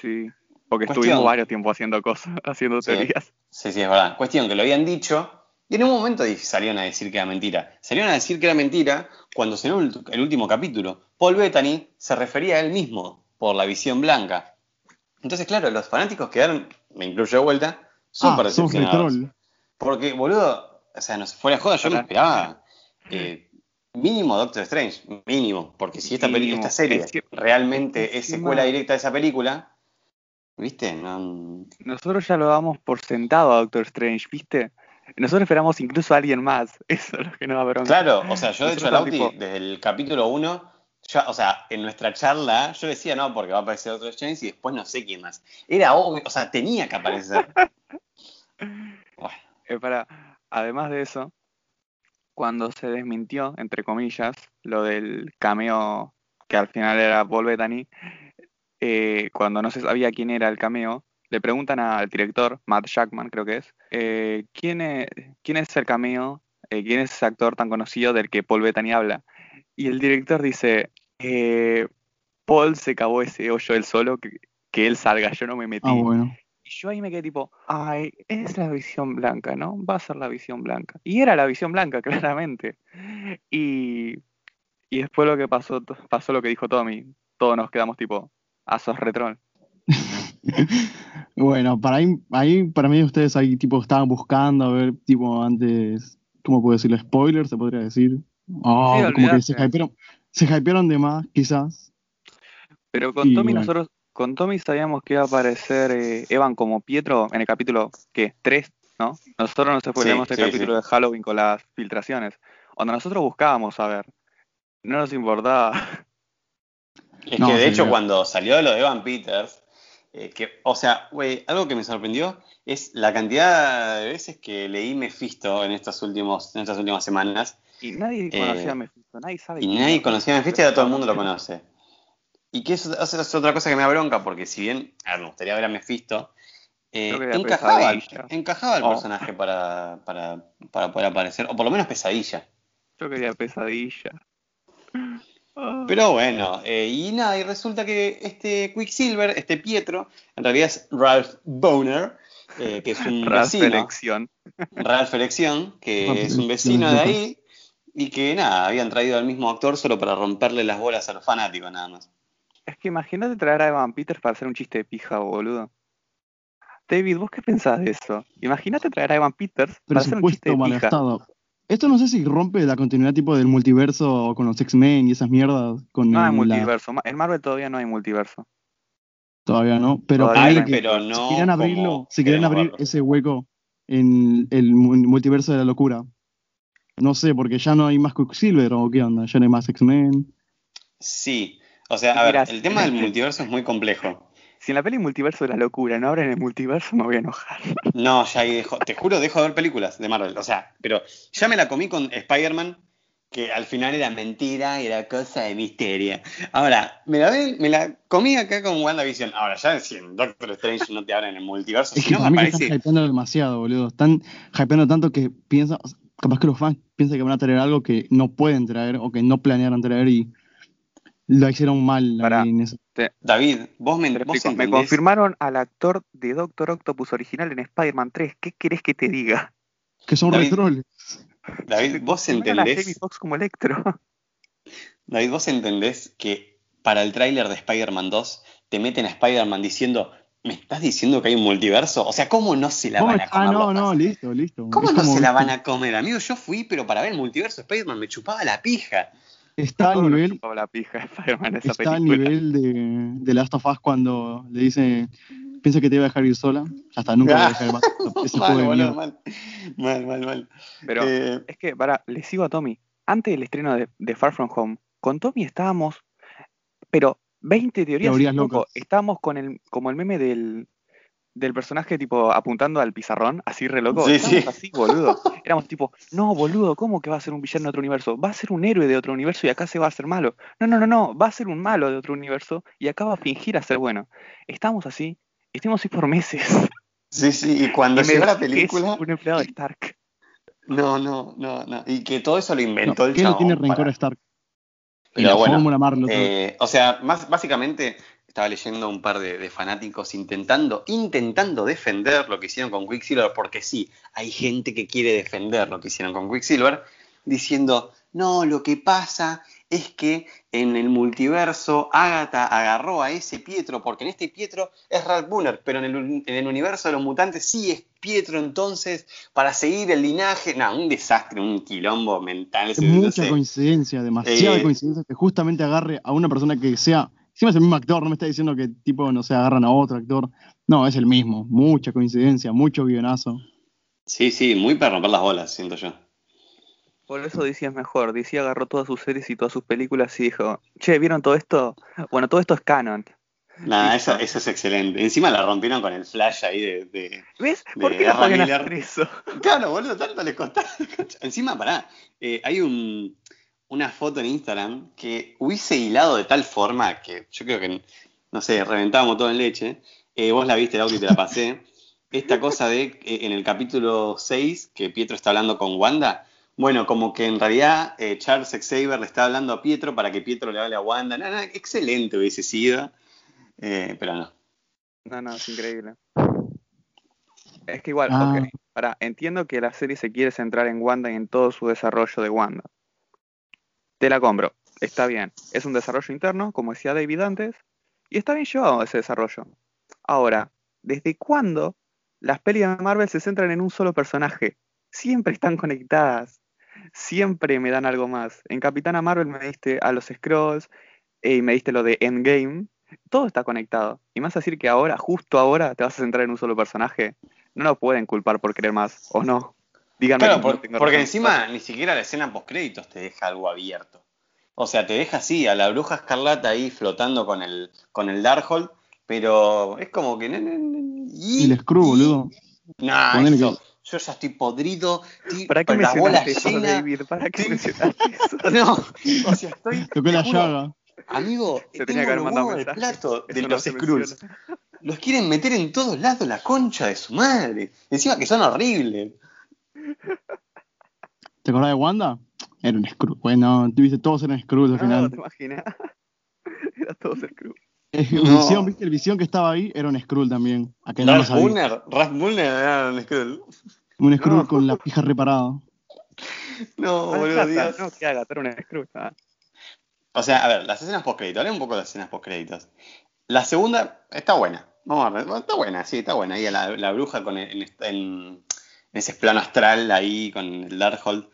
Sí. Porque Cuestión. estuvimos varios tiempos haendo cosas, haciendo Sí. teorías. Sí, sí, es verdad. Cuestión que lo habían dicho y en un momento salieron a decir que era mentira. Salieron a decir que era mentira cuando salió el, el último capítulo. Paul Bettany se refería a él mismo por la visión blanca. Entonces, claro, los fanáticos quedaron, me incluyo de vuelta, súper ah, decepcionados. troll. Porque, boludo, o sea, no se fuera de joda, yo me esperaba eh, mínimo Doctor Strange, mínimo, porque si esta, Mínimo. esta serie Es que- realmente es secuela directa de esa película, ¿viste? No, Nosotros ya lo damos por sentado a Doctor Strange, ¿viste? Nosotros esperamos incluso a alguien más. Eso es lo que nos da bronca. Claro, o sea, yo de hecho a estamos Lauti, tipo- desde el capítulo 1, ya, o sea, en nuestra charla, yo decía no, porque va a aparecer otro Strange y después no sé quién más. Era obvio, o sea, tenía que aparecer. Bueno, Eh, para, además de eso, cuando se desmintió, entre comillas, lo del cameo que al final era Paul Bettany, eh, cuando no se sabía quién era el cameo, le preguntan al director, Matt Jackman creo que es, eh, ¿quién, es ¿quién es el cameo? Eh, ¿Quién es ese actor tan conocido del que Paul Bettany habla? Y el director dice, Paul se cavó ese hoyo él solo, que, que él salga, yo no me metí. Ah, bueno. Y yo ahí me quedé tipo, ay, es la visión blanca, ¿no? Va a ser la visión blanca. Y era la visión blanca, claramente. Y, y después lo que pasó, pasó lo que dijo Tommy. Todos nos quedamos tipo, a sos retrol. Bueno, para ahí, ahí para mí ustedes ahí tipo estaban buscando a ver tipo antes, ¿cómo puedo decirlo? Spoiler, se podría decir. Oh, Sí, como que se hypearon, se hypearon de más, quizás. Pero con Y Tommy bueno. nosotros, con Tommy sabíamos que iba a aparecer eh, Evan como Pietro en el capítulo, ¿qué? ¿Tres? ¿No? Nosotros nos spoilamos Sí, el sí, capítulo de Halloween con las filtraciones. Cuando nosotros buscábamos saber, no nos importaba. Es No, que de hecho cuando salió lo de Evan Peters, eh, que, o sea, güey, algo que me sorprendió es la cantidad de veces que leí Mephisto en, estos últimos, en estas últimas semanas Y nadie Eh, conocía a Mephisto, nadie sabe Y nadie conocía a Mephisto y ahora todo el mundo lo conoce. Y que eso, eso es otra cosa que me da bronca, porque si bien a ver, me gustaría ver a Mephisto, eh, encajaba, encajaba el Oh. personaje para, para, para poder aparecer, o por lo menos pesadilla. Yo quería pesadilla. Ah. Pero bueno, eh, y nada, y resulta que este Quicksilver, este Pietro, en realidad es Ralph Boner, eh, que es un Ralph vecino. elección. Ralph Elección, que es un vecino de ahí, Y que nada, habían traído al mismo actor solo para romperle las bolas a los fanáticos, nada más. Es que imagínate traer a Evan Peters para hacer un chiste de pija, boludo. David, ¿vos qué pensás de eso? Imagínate traer a Evan Peters para hacer un chiste Presupuesto de mal pija. Esto no sé si rompe la continuidad tipo del multiverso con los X-Men y esas mierdas. Con No hay el- multiverso. En Marvel todavía no hay multiverso. todavía no. Pero Todavía Hay, ponele no. que pero si no. querían como abrirlo, si queremos abrir verlo. ese hueco en el mu- multiverso de la locura. No sé, porque ya no hay más Quicksilver o qué onda, ya no hay más X-Men. Sí. O sea, a ver, el tema del multiverso es muy complejo. Si en la peli Multiverso de la Locura no abren el multiverso, me voy a enojar. No, ya ahí dejo, te juro, dejo de ver películas de Marvel. O sea, pero ya me la comí con Spider-Man, que al final era mentira, era cosa de misterio. Ahora, me la, ve- me la comí acá con WandaVision. Ahora, ya si en Doctor Strange no te abren el multiverso, Es si que no para me mí que están parece. hypeando demasiado, boludo. Están hypeando tanto que piensan, capaz que los fans piensan que van a traer algo que no pueden traer o que no planearon traer y lo hicieron mal en eso. David, vos me, vos. Me confirmaron al actor de Doctor Octopus original en Spider-Man 3. ¿Qué querés que te diga? Que son David, retroles. David, vos confirmaron a Jamie entendés. Foxx como Electro. David, vos entendés que para el tráiler de Spider-Man 2 te meten a Spider-Man diciendo, ¿me estás diciendo que hay un multiverso? O sea, ¿cómo no se la ¿Cómo van a comer? Ah, no, no, listo, listo. ¿Cómo no se la van a comer? Amigo, yo fui, pero para ver el multiverso de Spider-Man me chupaba la pija. Está al nivel, chupaba la pija de esa está al nivel de, de Last of Us cuando le dice, piensa que te iba a dejar ir sola. Ya está, nunca voy a dejar ese mal, juego de mal. Mal, mal, mal. Pero Eh, es que, para, le sigo a Tommy. Antes del estreno de, de Far From Home, con Tommy estábamos, pero 20 teorías Teorías locas. Estábamos con el, como el meme del, del personaje tipo apuntando al pizarrón, así re loco. Sí, sí. así, boludo. Éramos tipo, no, boludo, ¿cómo que va a ser un villano de otro universo? Va a ser un héroe de otro universo y acá se va a hacer malo. No, no, no, no, va a ser un malo de otro universo y acá va a fingir a ser bueno. Estábamos así, estuvimos así por meses. sí, sí, y cuando Y llegó la es película, un empleado de Stark. no, no, no, no. Y que todo eso lo No, inventó el ¿Qué le chabón. tiene rencor para- a Stark? Y Pero la bueno, fórmula Marlo. todo. Eh, o sea, más, básicamente estaba leyendo un par de, de fanáticos intentando, intentando defender lo que hicieron con Quicksilver, porque sí, hay gente que quiere defender lo que hicieron con Quicksilver, diciendo, no, lo que pasa es que en el multiverso Agatha agarró a ese Pietro, porque en este Pietro es Ralph Bunner, pero en el, uni- en el universo de los mutantes sí es Pietro entonces, para seguir el linaje, no, un desastre, un quilombo mental. Es no mucha sé. coincidencia, demasiada Eh, coincidencia que justamente agarre a una persona que sea, encima es el mismo actor, no me está diciendo que tipo, no sé, agarran a otro actor. No, es el mismo, mucha coincidencia, mucho guionazo. Sí, sí, muy para romper las bolas, siento yo. Por eso DC es mejor. DC agarró todas sus series y todas sus películas y dijo, che, ¿vieron todo esto? Bueno, todo esto es canon. Nada, Listo. eso, eso es excelente. Encima la rompieron con el flash ahí de. de- ¿Ves? De ¿Por qué no hacer eso? Claro, boludo, tanto les costaba. Encima, pará. eh, hay un, una foto en Instagram que hubiese hilado de tal forma que yo creo que, no sé, reventábamos todo en leche. Eh, vos la viste, Lauti, te la pasé. Esta cosa de eh, en el capítulo 6, que Pietro está hablando con Wanda. Bueno, como que en realidad eh, Charles Xavier le está hablando a Pietro para que Pietro le hable a Wanda. Excelente hubiese sido. Eh, pero no. No, no, es increíble. Es que igual, Ah. ok, entiendo que la serie se quiere centrar en Wanda y en todo su desarrollo de Wanda. Te la compro, está bien. Es un desarrollo interno, como decía David antes, y está bien llevado ese desarrollo. Ahora, ¿desde cuándo las pelis de Marvel se centran en un solo personaje? Siempre están conectadas. Siempre me dan algo más. En Capitana Marvel me diste a los Scrolls y me diste lo de Endgame. Todo está conectado. Y más decir que ahora, justo ahora, te vas a centrar en un solo personaje. No lo pueden culpar por querer más, ¿o no? Díganme Claro, que por- no tengo porque razón. encima ni siquiera la escena post créditos te deja algo abierto. O sea, te deja así a la bruja escarlata ahí flotando con el, con el Darkhold, pero es como que. Y el Screw, boludo. Nah, eso, yo ya estoy podrido, estoy ¿Para qué la bola eso, llena. David? ¿Para qué eso? No, o sea, estoy. Tocó la llaga. Amigo, Se tenía que haber mandado mensaje. plato de Eso no los Skrulls. menciona. Los quieren meter en todos lados la concha de su madre. Encima que son horribles. ¿Te acordás de Wanda? Era un Screw. Bueno, tuviste todos eran Screws al No, final. te imaginas. Era todo Screw. El No. visión, ¿viste? El visión que estaba ahí era un Skrull también. A que no lo Ralph sabía. Bulner, Ralph Bulner era un Skrull. Un Skrull No. con la pija reparada. No, Ah, boludo, Dios. No, que Agatha era Scrooge. ah. O sea, a ver, las escenas post-créditos. Hablé un poco de las escenas post-créditos. La segunda está buena. Vamos a ver. Está buena, sí, está buena. Ahí la, la bruja con el- ese plano astral ahí con el Darkhold.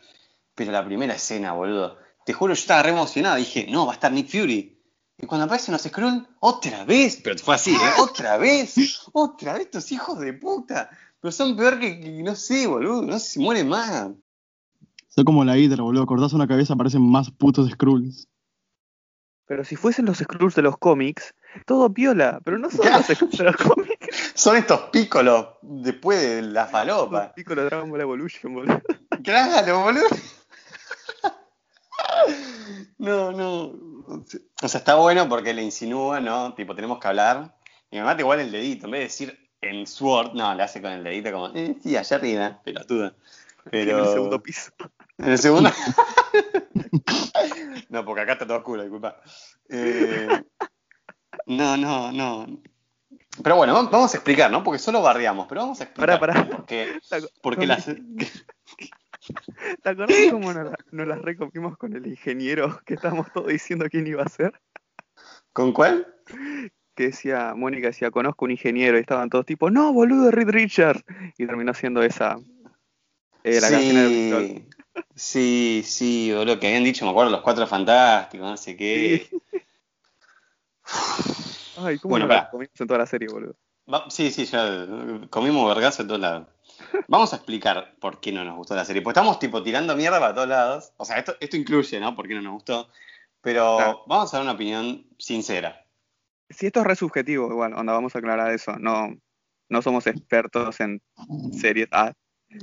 Pero la primera escena, boludo. Te juro, yo estaba re emocionado. Dije, no, va a estar Nick Fury. Y cuando aparecen los Skrull, otra vez. Pero fue así, ¿eh? Otra vez. Otra vez, estos hijos de puta. Pero son peor que, que- no sé, boludo. No sé si muere más. Son como la Hydra, boludo. Cortás una cabeza, aparecen más putos Skrulls. Pero si fuesen los Skrulls de los cómics, todo piola. Pero no son los Skrulls de los cómics. Son estos pícolos después de la falopa. Piccolo Dragon Ball Evolution, boludo. Claro, boludo. No, no. O sea, está bueno porque le insinúa, ¿no? Tipo, tenemos que hablar. Y me mata igual el dedito. En vez de decir en Sword, no, le hace con el dedito como, eh, sí, allá arriba, pelotuda. Pero. En el segundo piso. En el segundo. no, porque acá está todo oscuro, disculpa. Eh, no, no, no. Pero bueno, va- vamos a explicar, ¿no? Porque solo bardeamos, pero vamos a explicar. Pará, pará. por qué- ¿Te ac- por qué con- las. ¿Te acordás cómo nos la, nos la recomimos con el ingeniero que estábamos todos diciendo quién iba a ser? ¿Con cuál? Que decía, Mónica decía, conozco un ingeniero y estaban todos tipo, no, boludo, Reed Richards. Y terminó siendo esa. eh, la canción de Bristol. sí, sí, sí, boludo, que habían dicho, me acuerdo, los cuatro fantásticos, no sé qué. Ay, ¿cómo Bueno, comimos en toda la serie, boludo? Va- sí, sí, ya comimos vergazo en todos lados. Vamos a explicar por qué no nos gustó la serie. Pues estamos tipo tirando mierda para todos lados. O sea, esto, esto incluye, ¿no? Por qué no nos gustó. Pero Claro. vamos a dar una opinión sincera. Si esto es re subjetivo, igual, onda, vamos a aclarar eso. No, no somos expertos en series. Ah,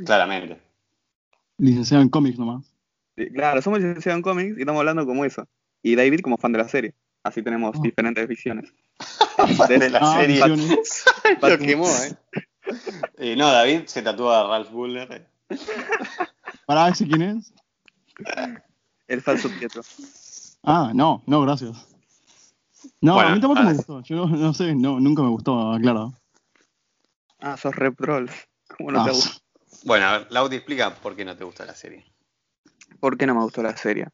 Claramente. Licenciado en cómics nomás. sí, claro, somos licenciados en cómics y estamos hablando como eso. Y David como fan de la serie. Así tenemos Oh. diferentes visiones. De la Ah, serie. Lo quemó, ¿eh? Eh, No, David se tatúa a Ralph Buller. Pará, ¿ese quién es? El falso Pietro. Ah, no, no, gracias. No, Bueno, a mí tampoco ah, me gustó. Yo no, no sé, no, nunca me gustó, claro. Ah, sos rep troll. ¿Cómo no Ah, te gusta? Bueno, a ver, Laudi, explica por qué no te gusta la serie. ¿Por qué no me gustó la serie?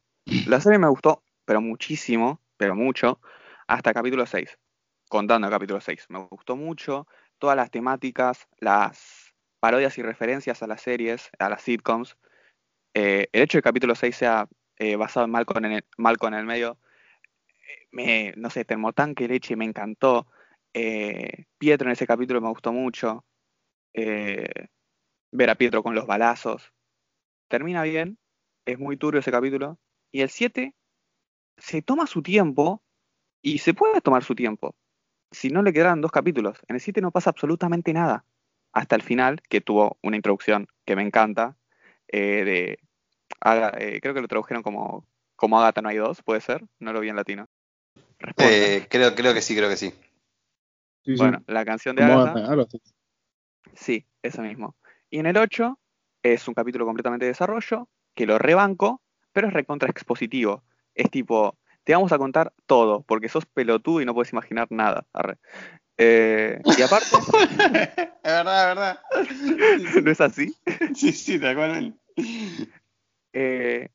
La serie me gustó, pero muchísimo, pero mucho, hasta capítulo 6. Contando el capítulo 6. Me gustó mucho todas las temáticas, las parodias y referencias a las series, a las sitcoms. Eh, el hecho de que el capítulo 6 sea eh, basado en Malcolm en el, medio, eh, me, no sé, termotanque leche, me encantó. Pietro en ese capítulo me gustó mucho. Ver a Pietro con los balazos. Termina bien, es muy turbio ese capítulo. Y el 7 se toma su tiempo y se puede tomar su tiempo. Si no le quedaran dos capítulos. En el 7 no pasa absolutamente nada. Hasta el final, que tuvo una introducción que me encanta. eh, de Aga- eh, creo que lo tradujeron como, como Agatha no hay dos, puede ser. No lo vi en latino. Eh, creo, creo que sí, creo que sí. Sí, sí. bueno, la canción de Agatha. Sí, eso mismo. Y en el 8 es un capítulo completamente de desarrollo, que lo rebanco, pero es recontra expositivo. Es tipo, te vamos a contar todo, porque sos pelotudo y no puedes imaginar nada. Arre. Eh, y aparte, es verdad, es verdad. ¿no es así? Sí, sí, tal cual. Eh,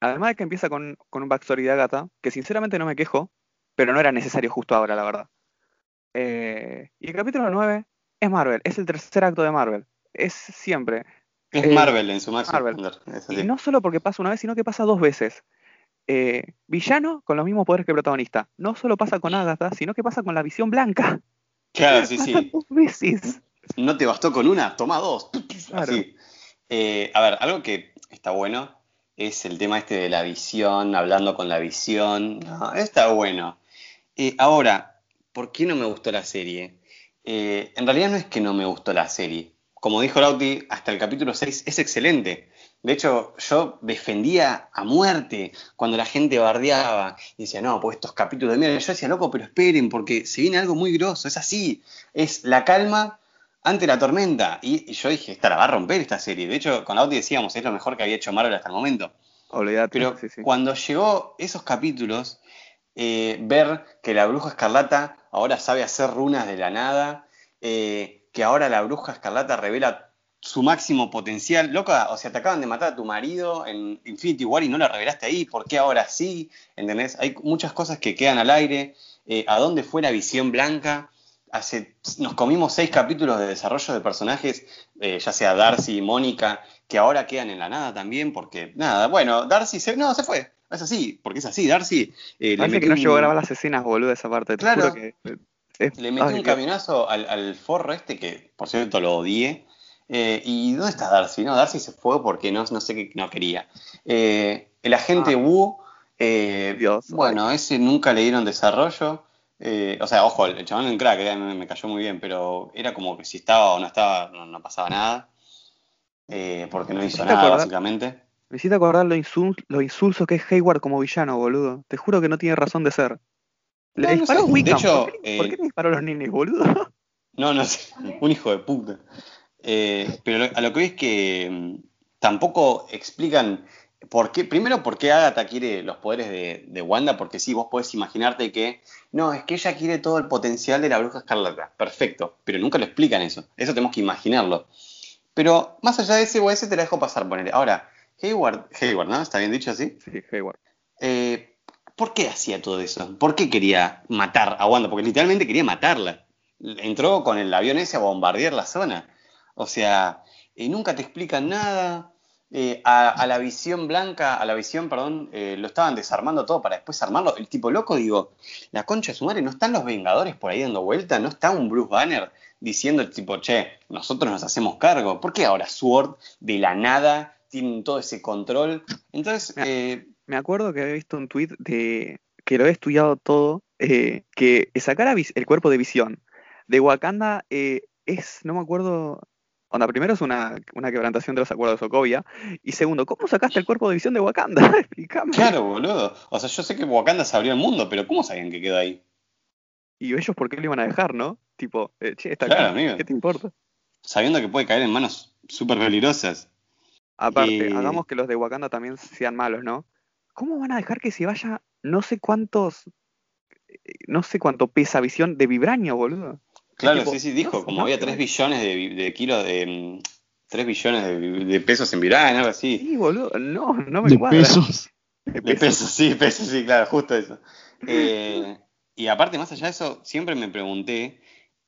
además de que empieza con, con un backstory de Agatha, que sinceramente no me quejo, pero no era necesario justo ahora, la verdad. Eh, y el capítulo 9 es Marvel, es el tercer acto de Marvel. Es siempre. Es Eh, Marvel en su máximo Marvel. Y no solo porque pasa una vez, sino que pasa dos veces. Eh, villano con los mismos poderes que el protagonista. No solo pasa con Agatha, sino que pasa con la visión blanca. Claro, sí, Pasa sí. dos veces. No te bastó con una, toma dos. Claro. Así. Eh, a ver, algo que está bueno es el tema este de la visión, hablando con la visión. No, está bueno. Eh, ahora, ¿por qué no me gustó la serie? En realidad no es que no me gustó la serie. Como dijo Lauti, hasta el capítulo 6 es excelente. De hecho, yo defendía a muerte cuando la gente bardeaba y decía, no, pues estos capítulos de mierda. Yo decía, loco, pero esperen, porque se viene algo muy grosso, es así. Es la calma ante la tormenta. Y, y yo dije, esta la va a romper esta serie. De hecho, con Lauti decíamos, es lo mejor que había hecho Marvel hasta el momento. Olvídate. Pero sí, sí. cuando llegó esos capítulos, eh, ver que la bruja escarlata ahora sabe hacer runas de la nada, eh, que ahora la bruja escarlata revela su máximo potencial. Loca, o sea, te acaban de matar a tu marido en Infinity War y no la revelaste ahí, ¿por qué ahora sí? ¿Entendés? Hay muchas cosas que quedan al aire. Eh, ¿A dónde fue la visión blanca? Hace, nos comimos seis capítulos de desarrollo de personajes, eh, ya sea Darcy y Mónica, que ahora quedan en la nada también, porque nada, bueno, Darcy se, no, se fue. Es así, porque es así, Darcy. Eh, le que no llegó a grabar las escenas, boludo, esa parte. claro, que, le metió un camionazo al, al, forro este, que por cierto lo odié. Eh, ¿Y dónde está Darcy? No, Darcy se fue porque no, no sé qué no quería. Eh, el agente ah. Wu, eh, Dios, bueno, ese nunca le dieron desarrollo. o sea, ojo, el chabón en crack me, me, cayó muy bien, pero era como que si estaba o no estaba, no, pasaba nada. porque no hizo nada, básicamente. Me hiciste acordar lo, lo insulso que es Hayward como villano, boludo. Te juro que no tiene razón de ser. Le disparó De hecho, ¿Por qué, ¿Por qué le disparó a los niños, boludo? No, no sé. Un hijo de puta. Eh, pero a lo que es que mm, tampoco explican por qué, primero por qué Agatha quiere los poderes de, Wanda, porque sí, vos podés imaginarte que, no, es que ella quiere todo el potencial de la bruja escarlata, perfecto, pero nunca lo explican eso, eso tenemos que imaginarlo. Pero más allá de ese o ese te la dejo pasar, poner. Ahora, Hayward, Hayward, ¿no? ¿Está bien dicho así? Sí, Hayward. Eh, ¿Por qué hacía todo eso? ¿Por qué quería matar a Wanda? Porque literalmente quería matarla. Entró con el avión ese a bombardear la zona. O sea, eh, nunca te explican nada. Eh, a, la visión blanca, a la visión, perdón, eh, lo estaban desarmando todo para después armarlo. El tipo loco, digo, la concha de su madre, ¿no están los Vengadores por ahí dando vuelta? ¿No está un Bruce Banner diciendo el tipo, che, nosotros nos hacemos cargo? ¿Por qué ahora Sword de la nada tienen todo ese control? Entonces... Me, acuerdo que había visto un tweet de que lo he estudiado todo, que sacar el cuerpo de visión de Wakanda es, no me acuerdo, Onda, primero es una, quebrantación de los acuerdos de Sokovia. Y segundo, ¿cómo sacaste el cuerpo de visión de Wakanda? Explícame. Claro, boludo. O sea, yo sé que Wakanda se abrió el mundo, pero ¿cómo sabían que quedó ahí? Y ellos, ¿por qué lo iban a dejar, no? Tipo, eh, che, está claro, amigo. ¿qué te importa? Sabiendo que puede caer en manos súper peligrosas. Aparte, hagamos que los de Wakanda también sean malos, ¿no? ¿Cómo van a dejar que se vaya no sé cuántos. Eh, no sé cuánto pesa visión de vibranio, boludo? Claro, sí, sí, dijo, como había 3 billones de, kilos de... 3 billones de, pesos en Virán, algo así. Sí, boludo, no, no me de Pesos. De pesos. sí, pesos, sí, claro, justo eso. Eh, y aparte, más allá de eso, siempre me pregunté,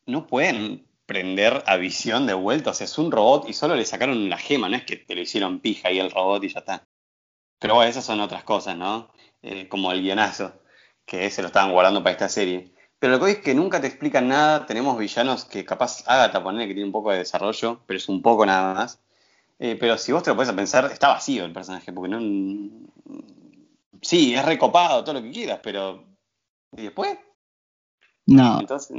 ¿no pueden prender a visión de vuelta? O sea, es un robot y solo le sacaron la gema, no es que te lo hicieron pija y el robot y ya está. Pero bueno, esas son otras cosas, ¿no? Eh, como el guionazo, que se lo estaban guardando para esta serie. Pero lo que es que nunca te explican nada. Tenemos villanos que capaz Agatha poner que tiene un poco de desarrollo, pero es un poco nada más. Eh, pero si vos te lo puedes pensar, está vacío el personaje, porque no. Sí, es recopado, todo lo que quieras, pero. ¿Y después? No. Entonces.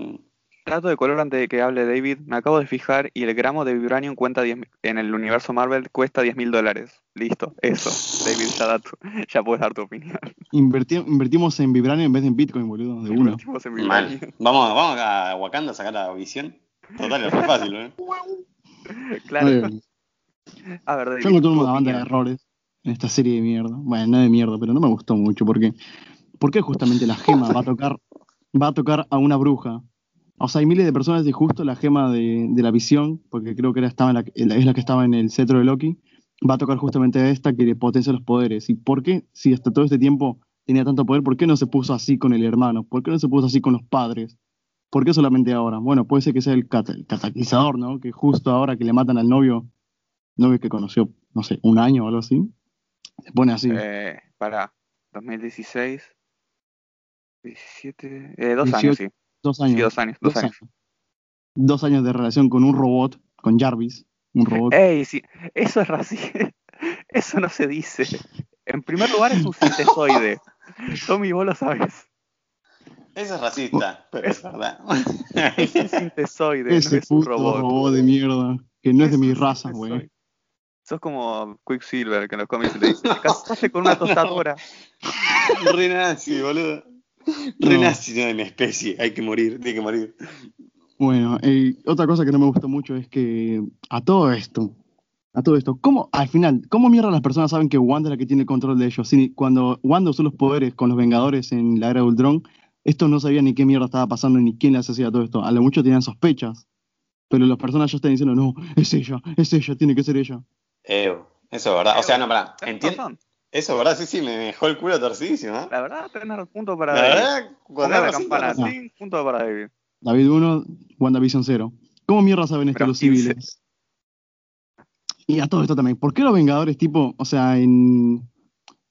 Trato de color antes de que hable David. Me acabo de fijar y el gramo de Vibranium cuenta en el universo Marvel cuesta 10 mil dólares. Listo, eso. David, ya, ya puedes dar tu opinión. invertimos en Vibranium en vez de en Bitcoin, boludo, de uno. Vamos, vamos a Wakanda a sacar la visión. Total, es fácil, ¿eh? claro. A ver, David, Yo encontré una banda de errores en esta serie de mierda. Bueno, no de mierda, pero no me gustó mucho porque. ¿Por qué justamente la gema va a tocar, va a tocar a una bruja o sea, hay miles de personas de justo la gema de, la visión, porque creo que era, estaba la, es la que estaba en el cetro de Loki, va a tocar justamente a esta que le potencia los poderes. ¿Y por qué, si hasta todo este tiempo tenía tanto poder, por qué no se puso así con el hermano? ¿Por qué no se puso así con los padres? ¿Por qué solamente ahora? Bueno, puede ser que sea el, catalizador, ¿no? Que justo ahora que le matan al novio, novio que conoció, no sé, un año o algo así, se pone así. Eh, para 2016, 17, eh, dos años, sí. Dos años. dos años. Dos, años. Dos años de relación con un robot, con Jarvis. Un robot. Ey, sí, eso es racista. Eso no se dice. En primer lugar es un sintesoide. Tommy, vos lo sabes. Eso es racista, pero es verdad. Es un sintesoide, Ese no es un robot. robot de mierda, que no es, de mi raza, güey. Sos como Quicksilver, que en los cómics le dice, te casaste con una tostadora. Renazi, boludo. Renacido de mi especie, hay que morir, tiene que morir. Bueno, eh, otra cosa que no me gusta mucho es que a todo esto, a todo esto, ¿cómo, al final, cómo mierda las personas saben que Wanda es la que tiene el control de ellos? cuando Wanda usó los poderes con los Vengadores en la era de Ultron, estos no sabían ni qué mierda estaba pasando ni quién les hacía todo esto. A lo mucho tenían sospechas. pero las personas ya están diciendo, no, es ella, es ella, tiene que ser ella. Eh, eso es verdad. O sea, no. Tenés Entiendo. Eso es verdad, sí, sí, me dejó el culo torcidísimo. ¿eh? La verdad, tenés punto para La David. verdad, cuando la campana, sí, punto para David. David 1, WandaVision 0. ¿Cómo mierda saben esto Pero los civiles? Y a todo esto también. ¿Por qué los Vengadores, tipo, o sea, en,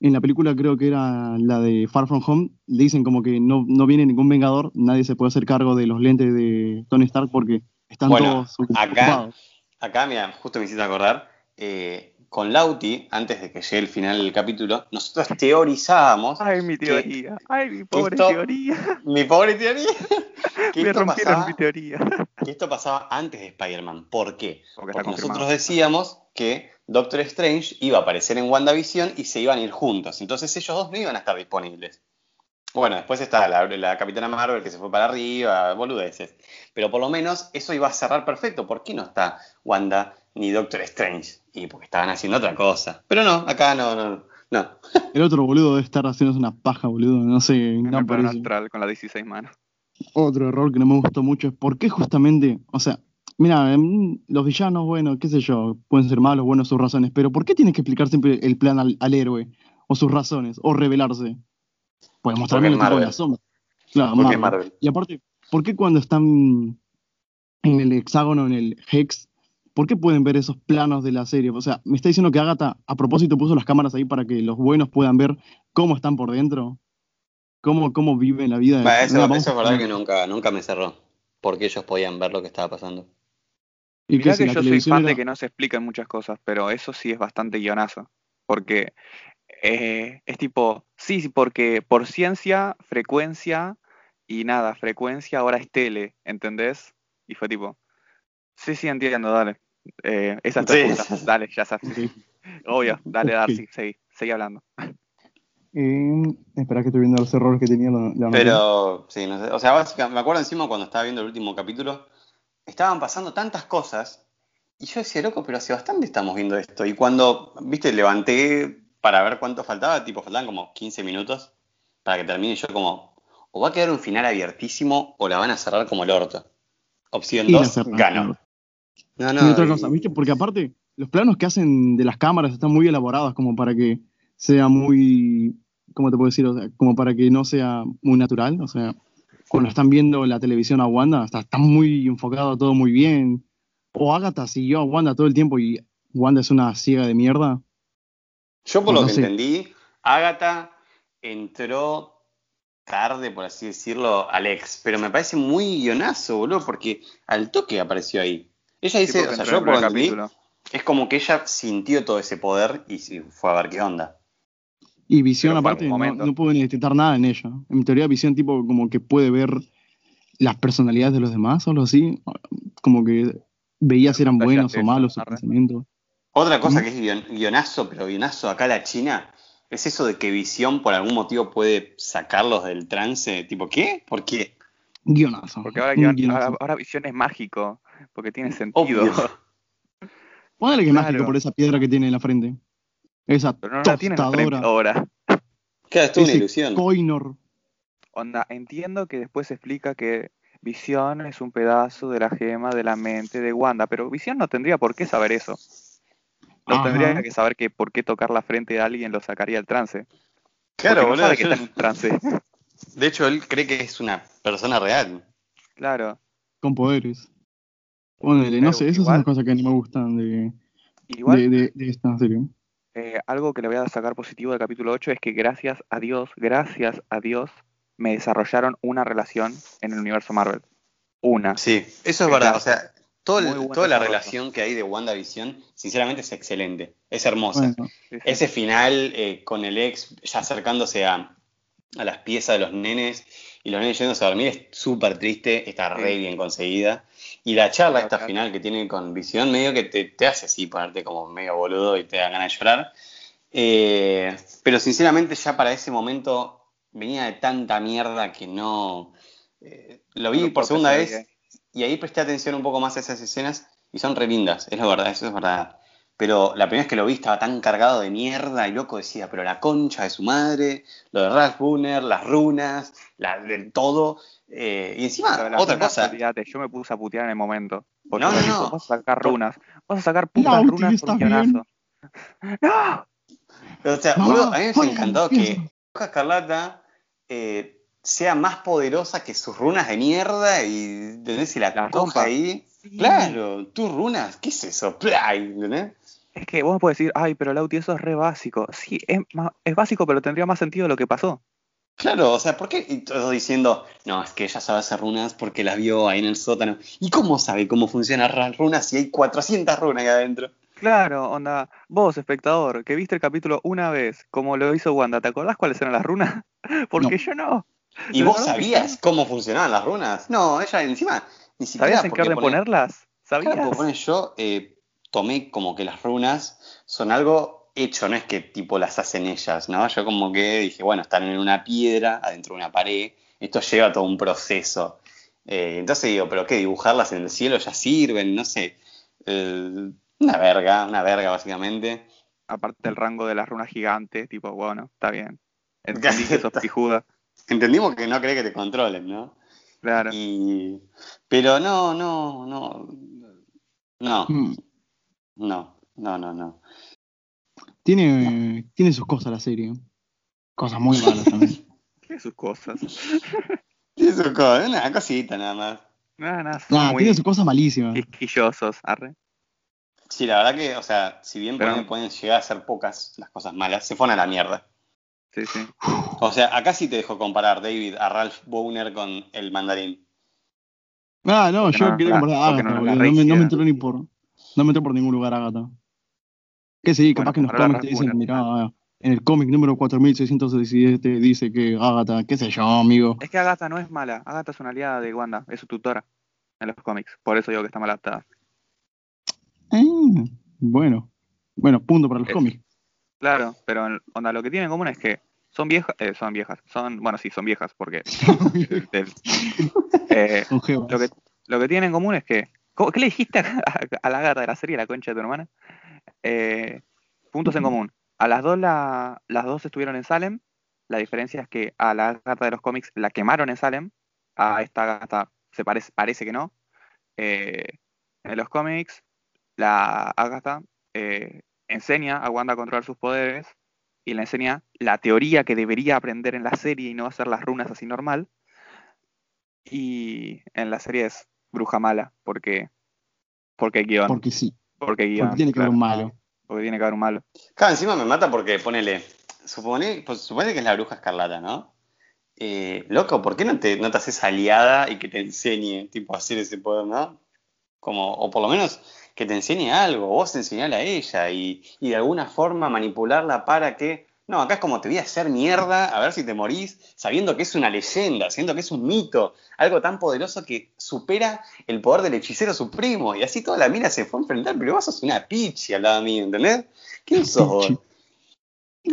en la película creo que era la de Far From Home, dicen como que no, no viene ningún Vengador, nadie se puede hacer cargo de los lentes de Tony Stark porque están Bueno, todos acá- ocupados. Acá, mira, justo me hiciste acordar, eh, con Lauti, antes de que llegue el final del capítulo, nosotros teorizábamos, Ay, mi teoría. Ay, mi pobre Esto- teoría. mi pobre teoría, que Me rompieron pasaba, mi teoría. que esto pasaba antes de Spider-Man. ¿Por qué? Porque nosotros decíamos que Doctor Strange iba a aparecer en WandaVision y se iban a ir juntos. Entonces ellos dos no iban a estar disponibles. Bueno, después está la, la Capitana Marvel que se fue para arriba, boludeces. Pero por lo menos eso iba a cerrar perfecto. ¿Por qué no está Wanda ni Doctor Strange? Y porque estaban haciendo otra cosa. Pero no, acá no, no, no. El otro boludo debe estar haciendo una paja, boludo. No sé, En no astral con la 16 manos. Otro error que no me gustó mucho es por qué justamente, o sea, mira, em, los villanos, bueno, qué sé yo, pueden ser malos, buenos sus razones, pero ¿por qué tienes que explicar siempre el plan al, al héroe? O sus razones, o revelarse. Puedes mostrarme el es tipo de la sombra. Claro, Marvel. Marvel. Y aparte, ¿por qué cuando están en el hexágono, en el hex, ¿por qué pueden ver esos planos de la serie? O sea, me está diciendo que Agatha a propósito puso las cámaras ahí para que los buenos puedan ver cómo están por dentro, cómo, cómo viven la vida. Bah, eso, Mira, vamos eso es verdad que nunca, nunca me cerró. Porque ellos podían ver lo que estaba pasando. Y Mirá que si que la yo soy fan de que no se explican muchas cosas, pero eso sí es bastante guionazo. Porque eh, es tipo, sí, sí, porque por ciencia, frecuencia y nada, frecuencia ahora es tele, ¿entendés? Y fue tipo, sí, sí, entiendo, dale. Eh, esa es tu Sí. excusa, dale, ya sabes. Sí. Obvio, dale. Darcy, seguí, seguí hablando. Eh, espera que estoy viendo los errores que tenía. la- la- Pero, sí, no sé. O sea, básicamente, me acuerdo encima cuando estaba viendo el último capítulo, estaban pasando tantas cosas. Y yo decía, loco, pero hace bastante estamos viendo esto. Y cuando, viste, levanté para ver cuánto faltaba, tipo, faltaban como 15 minutos para que termine. y Yo, como, o va a quedar un final abiertísimo o la van a cerrar como el orto. Opción Y la 2, cerraron. ganó. No, Y otra y- cosa, ¿viste? Porque aparte, los planos que hacen de las cámaras están muy elaborados como para que sea muy, ¿cómo te puedo decir? O sea, como para que no sea muy natural. O sea, cuando están viendo la televisión a Wanda, está, está muy enfocado todo muy bien. O Agatha siguió a Wanda todo el tiempo y Wanda es una ciega de mierda. Yo por No lo que sé. entendí, Agatha entró tarde, por así decirlo, al ex, pero me parece muy guionazo, boludo, porque al toque apareció ahí. Ella dice, o sea, yo por lo capítulo. es como que ella sintió todo ese poder y fue a ver qué onda. Y Visión, aparte, no, no pueden detectar nada en ella. En teoría, Visión, tipo, como que puede ver las personalidades de los demás o algo así. Como que veía si eran buenos o malos sus pensamientos. Otra cosa que es guion- guionazo, pero guionazo acá la China, es eso de que Visión por algún motivo puede sacarlos del trance, tipo, ¿qué? ¿Por qué? Guionazo. Porque ahora, guion- guionazo. ahora, ahora Visión es mágico, porque tiene sentido. Ponele que es Claro. mágico por esa piedra que tiene en la frente. Esa Pero no la tiene en la frente tostadora. ahora. Claro, es una ilusión. Coinor. Onda, entiendo que después se explica que Visión es un pedazo de la gema de la mente de Wanda, pero Visión no tendría por qué saber eso. No Ajá. tendría que saber que por qué tocar la frente de alguien lo sacaría del trance. Claro, Porque no boludo. sabe que está en un trance. De hecho, él cree que es una persona real. claro. Con poderes. Ponele, no sé, esas son las cosas que no me gustan de, Igual, de, de- de esta serie. eh, algo que le voy a sacar positivo del capítulo 8 es que gracias a Dios, gracias a Dios, me desarrollaron una relación en el universo Marvel. Una. Sí, eso es verdad. O sea, todo el- toda la relación que hay de WandaVision, sinceramente es excelente. Es hermosa. Bueno, Sí, sí. Ese final eh, con el ex ya acercándose a, a las piezas de los nenes y los nenes yéndose a dormir es súper triste, está Sí. re bien conseguida. Y la charla La esta final que tiene con Visión medio que te, te hace así ponerte como medio boludo y te da ganas de llorar. Eh, pero sinceramente ya para ese momento venía de tanta mierda que no... eh, lo vi No por segunda vez y ahí presté atención un poco más a esas escenas y son re lindas, es la verdad, eso es verdad. Pero la primera vez que lo vi estaba tan cargado de mierda y loco decía, pero la concha de su madre, lo de Ralph Bunner, las runas, la, del todo. eh, y encima, de las otra cosa, yo me puse a putear en el momento. Porque No, no, dijo, no. Vas a sacar runas. Vas a sacar No, putas tío, runas por guionazo. ¡No! O sea, No, boludo, a mí me encantó que Bruja Escarlata eh, sea más poderosa que sus runas de mierda y ¿entendés? si la Las coja ahí. Sí. Claro, tus runas, ¿qué es eso? Play, ¿entendés? Es que vos puedes decir, ay, pero Lauti, eso es re básico. Sí, es, es básico, pero tendría más sentido lo que pasó. Claro, o sea, ¿por qué y todos diciendo, no, es que ella sabe hacer runas porque las vio ahí en el sótano? ¿Y cómo sabe cómo funcionan las runas si hay 400 runas ahí adentro? Claro, onda, vos, espectador, que viste el capítulo una vez, como lo hizo Wanda, ¿te acordás cuáles eran las runas? Porque No. yo no. ¿Y ¿De vos sabías cómo funcionaban las runas? No, ella encima ni siquiera ¿Sabías en qué orden ponerlas? ¿Sabías? Claro, porque yo eh, tomé como que las runas son algo hecho, no es que tipo las hacen ellas, ¿no? Yo como que dije, bueno, están en una piedra, adentro de una pared, esto lleva todo un proceso. Eh, entonces digo, ¿pero qué? ¿Dibujarlas en el cielo ya sirven? No sé. Eh, una verga, una verga básicamente. Aparte del rango de las runas gigantes, tipo, bueno, está bien. Entendí que sos pijuda. Entendimos que no cree que te controlen, ¿no? Claro. Y... Pero no, no, no. No, Mm. No, no, no, no. Tiene, tiene sus cosas la serie. Cosas muy malas también. Tiene sus cosas. Tiene su cosa, una cosita nada más. Nada, nada, son Nah, tiene sus cosas malísimas. quisquillosos, arre. Sí, la verdad que, o sea, si bien Pero- pueden, pueden llegar a ser pocas las cosas malas, se fueron a la mierda. Sí, sí. O sea, acá sí te dejo comparar, David, a Ralph Bowner con el mandarín. Ah, no, Porque yo no, quería la- comparar a porque Agatha, no, No, me, no me entró ni por. No me entró por ningún lugar Agatha. Que sí, Bueno, capaz que en los cómics te dicen, mirá, en el cómic número 4617 dice que Agatha, qué sé yo, amigo. Es que Agatha no es mala. Agatha es una aliada de Wanda, es su tutora en los cómics. Por eso digo que está mal adaptada. Eh, bueno, bueno, punto para los Es- cómics. Claro, pero en- onda, lo que tienen en común es que son viejas, eh, son viejas, son, bueno, sí, son viejas, porque eh, Son lo que lo que tienen en común es que, ¿cómo- ¿qué le dijiste a, a- a la gata de la serie, la concha de tu hermana? Eh, puntos en común. A las dos la, las dos estuvieron en Salem. La diferencia es que a la gata de los cómics la quemaron en Salem. A esta gata se parece, parece que no. Eh, en los cómics, la Agatha eh, enseña a Wanda a controlar sus poderes y le enseña la teoría que debería aprender en la serie y no hacer las runas así normal. Y en la serie es bruja mala, porque porque guion, Porque sí, porque guion, porque tiene que haber un claro, malo. porque tiene que haber un malo. Claro, encima me mata porque ponele, supone, pues, supone que es la bruja escarlata, ¿no? Eh, loco, ¿por qué no te, no te haces aliada y que te enseñe, tipo, a hacer ese poder, ¿no? Como, o por lo menos que te enseñe algo, vos enseñale a ella y, y de alguna forma manipularla para que, no, acá es como te voy a hacer mierda, a ver si te morís, sabiendo que es una leyenda, sabiendo que es un mito, algo tan poderoso que supera el poder del hechicero supremo, y así toda la mina se fue a enfrentar, pero vos sos una pichi al lado mío, ¿entendés? ¿Quién sos vos?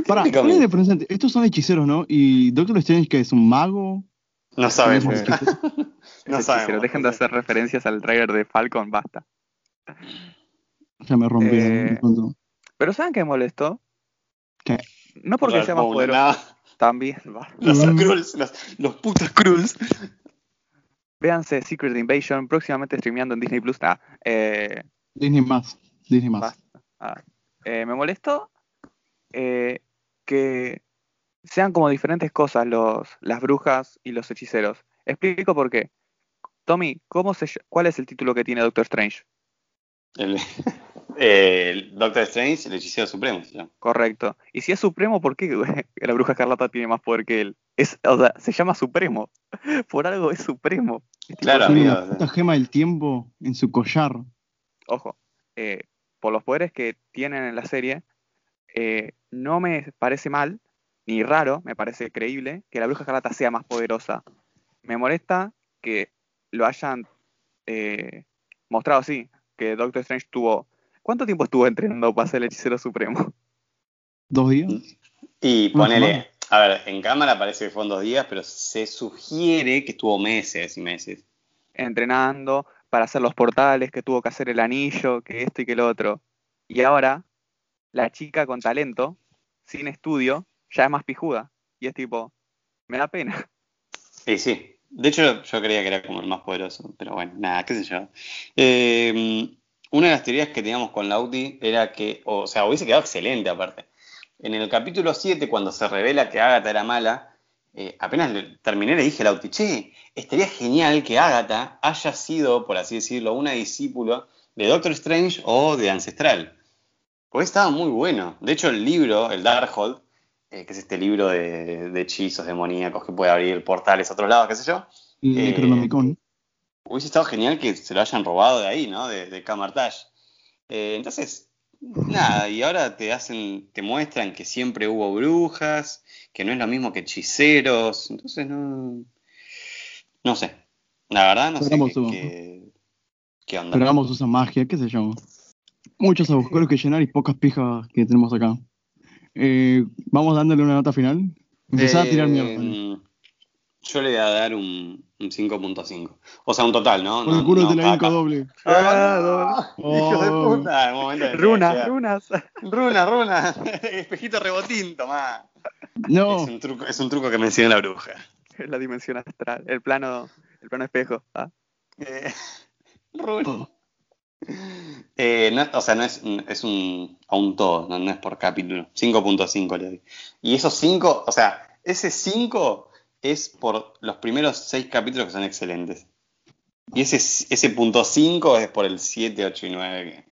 Pará, Explícame. ¿cuál es la diferencia entre- Estos son hechiceros, ¿no? Y Doctor Strange, que es un mago. No sabemos. No sabemos. hechicero, dejen de hacer referencias al trailer de Falcon, basta. Ya me rompieron. Eh. Pero ¿saben qué me molestó? No porque sea más poderoso, también, va. Los Mm. Skrulls, los, los putos Skrulls. Véanse Secret Invasion, próximamente streameando en Disney Plus. Ah, eh, Disney más. Disney más. Ah, eh, me molestó eh, que sean como diferentes cosas los, las brujas y los hechiceros. Explico por qué. Tommy, ¿cómo se, ll- ¿cuál es el título que tiene Doctor Strange? El, el Doctor Strange, el hechicero supremo. se llama. Correcto. Y si es supremo, ¿por qué la bruja escarlata tiene más poder que él? Es, o sea, se llama supremo. Por algo es supremo. Es tipo, Claro, Tiene amigo. una puta gema del tiempo en su collar. Ojo, eh, por los poderes que tienen en la serie, eh, no me parece mal ni raro, me parece creíble que la bruja escarlata sea más poderosa. Me molesta que lo hayan eh, mostrado así, que Doctor Strange tuvo... ¿Cuánto tiempo estuvo entrenando para ser el hechicero supremo? ¿Dos días? Y ponele, a ver, en cámara parece que fueron dos días, pero se sugiere que estuvo meses y meses. Entrenando para hacer los portales, que tuvo que hacer el anillo, que esto y que lo otro. Y ahora, la chica con talento, sin estudio, ya es más pijuda. Y es tipo, me da pena. Y sí, De hecho, yo creía que era como el más poderoso, pero bueno, nada, qué sé yo. Eh, una de las teorías que teníamos con Lauti era que, o sea, hubiese quedado excelente aparte. En el capítulo 7, cuando se revela que Agatha era mala, eh, apenas le- terminé le dije a Lauti, che, estaría genial que Agatha haya sido, por así decirlo, una discípulo de Doctor Strange o de Ancestral. Porque estaba muy bueno. De hecho, el libro, el Darkhold, eh, que es este libro de, de hechizos demoníacos que puede abrir portales a otros lados, qué sé yo, El Eh, Necronomicon. Hubiese estado genial que se lo hayan robado de ahí, ¿no? De, de Camartage. Eh, entonces, nada, y ahora te hacen, te muestran que siempre hubo brujas, que no es lo mismo que hechiceros, entonces no, no sé. La verdad no sé Pero qué, vamos, qué- qué onda. Pero vamos, usa magia, qué sé yo. Muchos agujeros que llenar y pocas pijas que tenemos acá. Eh, vamos dándole una nota final. Empezá a tirar Eh, mierda. Yo le voy a dar un, un 5.5. O sea, un total, ¿no? Por el culo no te la doble. Ah, doble. hijo de Oh. puta, Runas, runas. Runa, runa. Espejito rebotín, tomá. No, Es un truco, es un truco que me enseñó la bruja. La dimensión astral, el plano, el plano espejo. Ah. Eh, runa. Eh, no, o sea, no es, es un, a un todo, no, no es por capítulo. 5.5 le doy. Y esos 5, o sea, ese 5 es por los primeros 6 capítulos que son excelentes. Y ese, ese punto 5 es por el 7, 8 y 9. que-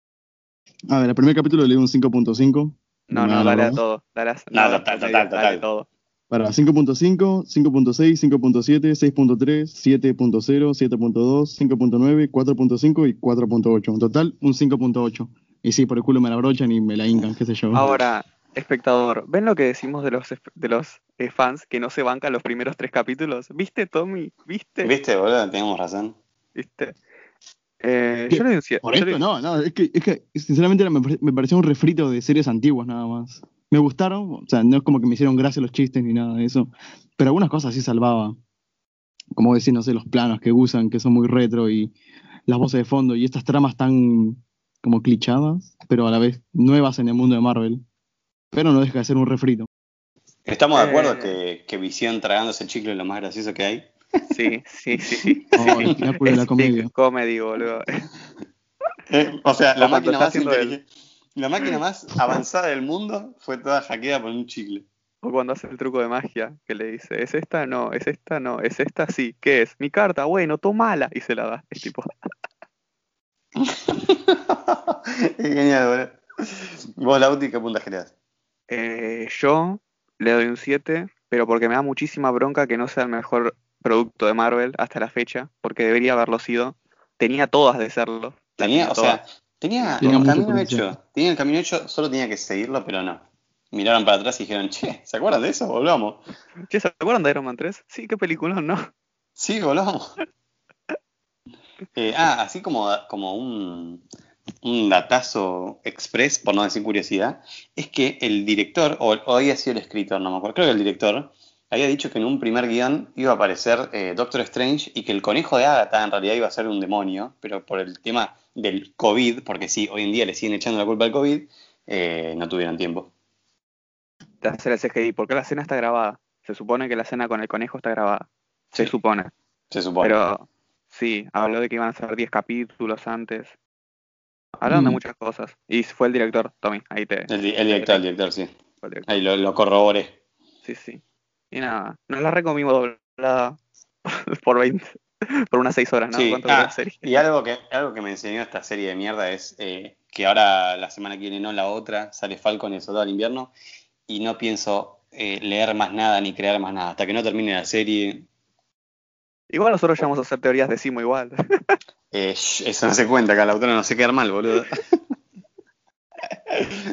a ver, el primer capítulo le di un 5.5. No, no, dale a todo. Dale a, No, dale total, a total, dale total. todo. Para 5.5, 5.6, 5.7, 6.3, 7.0, 7.2, 5.9, 4.5 y 4.8. En total, un 5.8. Y sí, por el culo me la brochan y me la hincan, qué sé yo. Ahora, espectador, ¿ven lo que decimos de los, de los eh, fans que no se bancan los primeros tres capítulos? ¿Viste, Tommy? ¿Viste? ¿Viste, boludo? Teníamos razón. ¿Viste? Eh, yo le sie- Por yo esto no, no, es que, es que sinceramente era- me, me pareció un refrito de series antiguas nada más. Me gustaron, o sea, no es como que me hicieron gracia los chistes ni nada de eso, pero algunas cosas sí salvaba. Como decir, no sé, los planos que usan, que son muy retro y las voces de fondo y estas tramas tan como clichadas, pero a la vez nuevas en el mundo de Marvel. Pero no deja de ser un refrito. ¿Estamos de Eh. acuerdo que, que Visión tragándose el chicle es lo más gracioso que hay? Sí, sí, sí. Oh, el pináculo de la Es comedia. big comedy, boludo. Eh, o sea, la máquina más el- inteligente- la máquina más avanzada del mundo fue toda hackeada por un chicle. O cuando hace el truco de magia, que le dice, ¿es esta? No, ¿es esta? No, ¿es esta? Sí, ¿qué es? Mi carta, bueno, tomala. Y se la da. Es tipo, es genial, boludo. Vos, Lauti, ¿qué puntaje le das? Eh, yo le doy un 7, pero porque me da muchísima bronca que no sea el mejor producto de Marvel hasta la fecha, porque debería haberlo sido. Tenía todas de serlo. Tenía, o sea, tenía Tenía el camino hecho. Tenía el camino hecho, solo tenía que seguirlo, pero no. Miraron para atrás y dijeron, che, ¿se acuerdan de eso? Volvamos. Che, ¿se acuerdan de Iron Man 3? Sí, qué película, ¿no? Sí, volvamos. Eh, ah, así como, como un, un datazo express, por no decir curiosidad, es que el director, o, o había sido el escritor, no me acuerdo, creo que el director, había dicho que en un primer guion iba a aparecer eh, Doctor Strange y que el conejo de Agatha en realidad iba a ser un demonio, pero por el tema del COVID, porque sí, hoy en día le siguen echando la culpa al COVID, eh, no tuvieron tiempo. De hacer el CGI, porque la escena está grabada. Se supone que la escena con el conejo está grabada. Se Sí. supone. Se supone. Pero sí, habló de que iban a ser 10 capítulos antes. Hablaron de Mm. muchas cosas. Y fue el director, Tommy. Ahí te. el, el director, el director, sí. fue el director. Ahí lo, lo corroboré. Sí, sí. Y nada, nos la recomimos doblada por 20. Por unas 6 horas, ¿no? Sí, ¿Cuánto dura ah, la serie? Y algo que, algo que me enseñó esta serie de mierda es eh, que ahora la semana que viene, no la otra, sale Falcon y el Soldado del Invierno y no pienso eh, leer más nada ni crear más nada. Hasta que no termine la serie, Igual nosotros ya vamos a hacer teorías de Simo igual. eh, eso no se cuenta, acá la autora no se queda mal, boludo.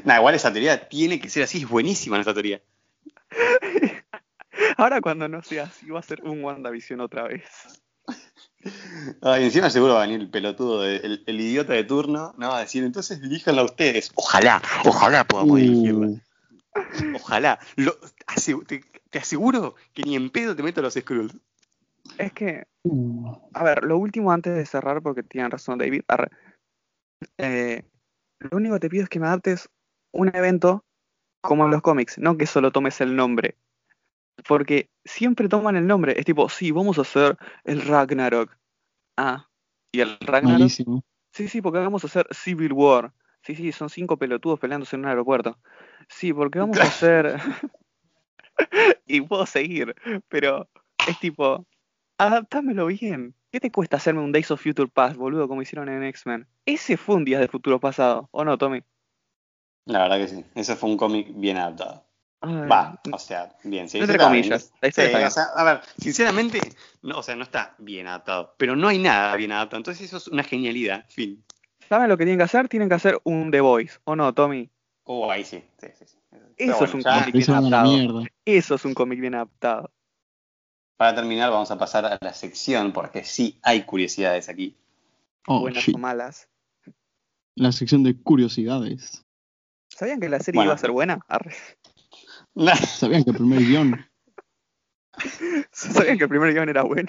Nah, igual esa teoría tiene que ser así, es buenísima nuestra teoría. Ahora cuando no sea así, va a ser un WandaVision otra vez. Ay, encima seguro va a venir el pelotudo, de- el, el idiota de turno, no va a decir, entonces diríjanla ustedes. Ojalá, ojalá podamos dirigirla. Uh, Ojalá. Lo- te, te aseguro que ni en pedo te meto los Skrulls. Es que uh. A ver, lo último antes de cerrar, porque tienen razón David. arre. Eh, lo único que te pido es que me adaptes un evento como en los cómics, no que solo tomes el nombre. Porque siempre toman el nombre. Es tipo, sí, vamos a hacer el Ragnarok. Ah, y el Ragnarok. Malísimo. Sí, sí, porque vamos a hacer Civil War. Sí, sí, son cinco pelotudos peleándose en un aeropuerto. Sí, porque vamos a hacer. y puedo seguir, pero es tipo, adaptámelo bien. ¿Qué te cuesta hacerme un Days of Future Past, boludo, como hicieron en X-Men? Ese fue un Días de Futuro Pasado, ¿o no, Tommy? La verdad que sí. Ese fue un cómic bien adaptado. Va, o sea, bien, sí. Entre comillas, bien. Sí, está o sea, a ver, sinceramente, no, o sea, no está bien adaptado, pero no hay nada bien adaptado. Entonces eso es una genialidad. Fin. ¿Saben lo que tienen que hacer? Tienen que hacer un The Voice, ¿o no, Tommy? Oh, ahí sí. sí, sí, sí. Pero Eso es un ya, cómic. La adaptado. Eso es un cómic bien adaptado. Para terminar, vamos a pasar a la sección, porque sí hay curiosidades aquí. Oh, Buenas shit. o malas. La sección de curiosidades. ¿Sabían que la serie Bueno. iba a ser buena? Arre. ¿Sabían que el primer guion? ¿Sabían que el primer guion era bueno?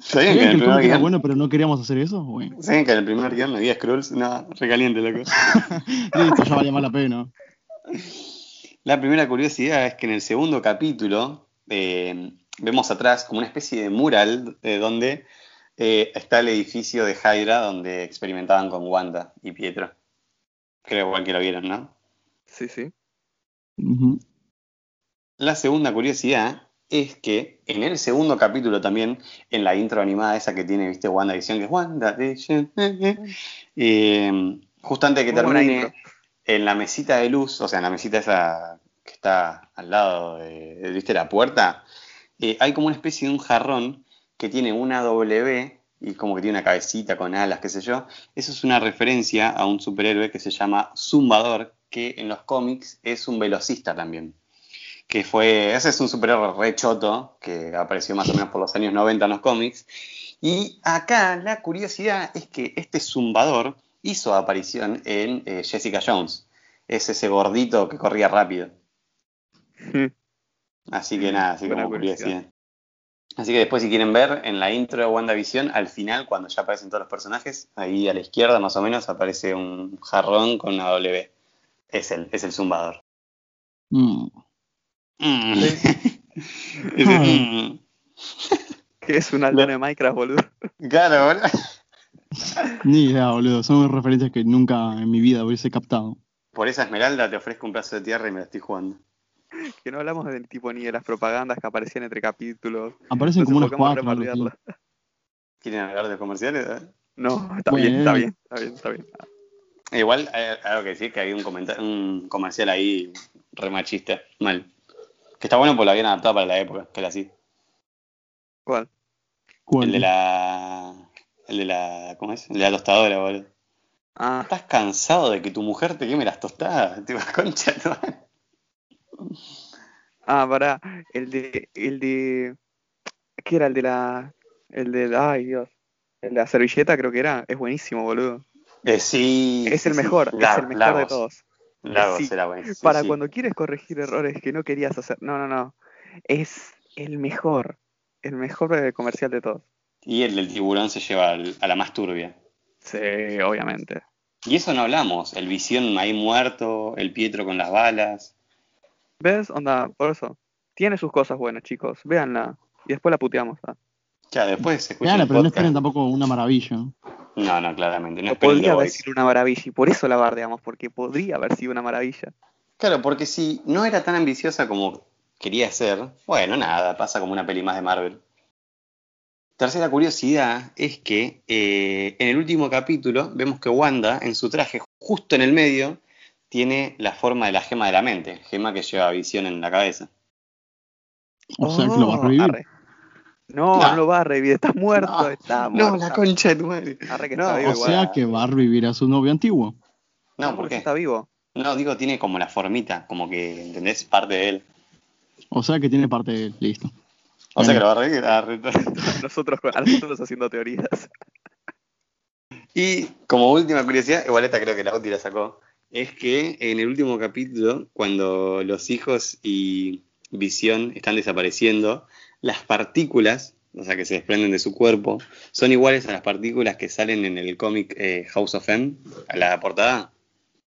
¿Sabían que ¿Sabían el el primer cómic era guion, bueno pero no queríamos hacer eso? Bueno, ¿Saben que en el primer guion no había Skrulls? No, recaliente, loco. listo, ya valía más la pena. La primera curiosidad es que en el segundo capítulo eh, vemos atrás como una especie de mural eh, donde eh, está el edificio de Hydra donde experimentaban con Wanda y Pietro. Creo igual que lo vieron, ¿no? Sí, sí. La segunda curiosidad es que en el segundo capítulo también, en la intro animada esa que tiene, viste, WandaVision, que es WandaVision, eh, eh, eh, justo antes de que termine, en la mesita de luz, o sea, en la mesita esa que está al lado de, de, viste, la puerta, eh, hay como una especie de un jarrón que tiene una W y como que tiene una cabecita con alas, qué sé yo. Eso es una referencia a un superhéroe que se llama Zumbador, que en los cómics es un velocista también. Que fue, ese es un superhéroe re choto, que apareció más o menos por los años 90 en los cómics. Y acá la curiosidad es que este Zumbador hizo aparición en eh, Jessica Jones. Es ese gordito que corría rápido. Así que nada, así Buena como curiosidad. curiosidad. Así que después si quieren ver en la intro de WandaVision, al final, cuando ya aparecen todos los personajes, ahí a la izquierda más o menos aparece un jarrón con una W. Es el, es el zumbador. Mm. Mm. Sí. Ese, mm. Que es un aldón de Minecraft, boludo. Claro, boludo. Ni idea, boludo. Son referencias que nunca en mi vida hubiese captado. Por esa esmeralda te ofrezco un pedazo de tierra y me la estoy jugando. Que no hablamos del tipo ni de las propagandas que aparecían entre capítulos. Aparecen como unas cuatro. ¿Quieren hablar de comerciales? eh? No, está Bueno. bien, está bien, está bien, está bien. Igual hay algo que decir que había un, comercial ahí re machista, mal. Que está bueno porque lo habían adaptado para la época, que era así. ¿Cuál? ¿Cuál? El de la. El de la. ¿Cómo es? El de la tostadora, boludo. Ah, ¿Estás cansado de que tu mujer te queme las tostadas? Tipo, concha, tu madre. Ah, pará. El de, el de. ¿Qué era el de la. El de. Ay, Dios. El de la servilleta creo que era. Es buenísimo, boludo. Eh, sí. Es el sí. mejor, es el mejor de todos. Lagos Sí. era bueno. sí, Para cuando quieres corregir errores que no querías hacer. No, no, no. Es el mejor. El mejor comercial de todos. Y el del tiburón se lleva al- a la más turbia. Sí, obviamente. Y eso no hablamos. El visión ahí muerto, el Pietro con las balas. ¿Ves? Onda, por eso. Tiene sus cosas buenas, chicos. Véanla. Y después la puteamos. ¿ah? Ya, después se escucha el pero no esperen tampoco una maravilla. No, no, claramente. No podría haber sido una maravilla. Y por eso la bardeamos. Porque podría haber sido una maravilla. Claro, porque si no era tan ambiciosa como quería ser, bueno, nada, pasa como una peli más de Marvel. Tercera curiosidad es que eh, en el último capítulo vemos que Wanda, en su traje, justo en el medio, tiene la forma de la gema de la mente, gema que lleva visión en la cabeza. O sea, que lo va a Oh, revivir. arre. No, No. no, lo va a revivir. Está muerto. No, está No, muerto. la concha de tu madre. Arre que No, está vivo O igual. sea que va a revivir a su novio antiguo. No, porque ¿por qué? está vivo. No, digo, tiene como la formita, como que, ¿entendés? Parte de él. O sea que tiene parte de él. Listo. O sea que lo va a revivir. Ah, re- Nosotros, a nosotros haciendo teorías. Y como última curiosidad, igual esta creo que la Uti la sacó, es que en el último capítulo, cuando los hijos y Visión están desapareciendo, las partículas, o sea, que se desprenden de su cuerpo, son iguales a las partículas que salen en el cómic eh, House of M, a la portada.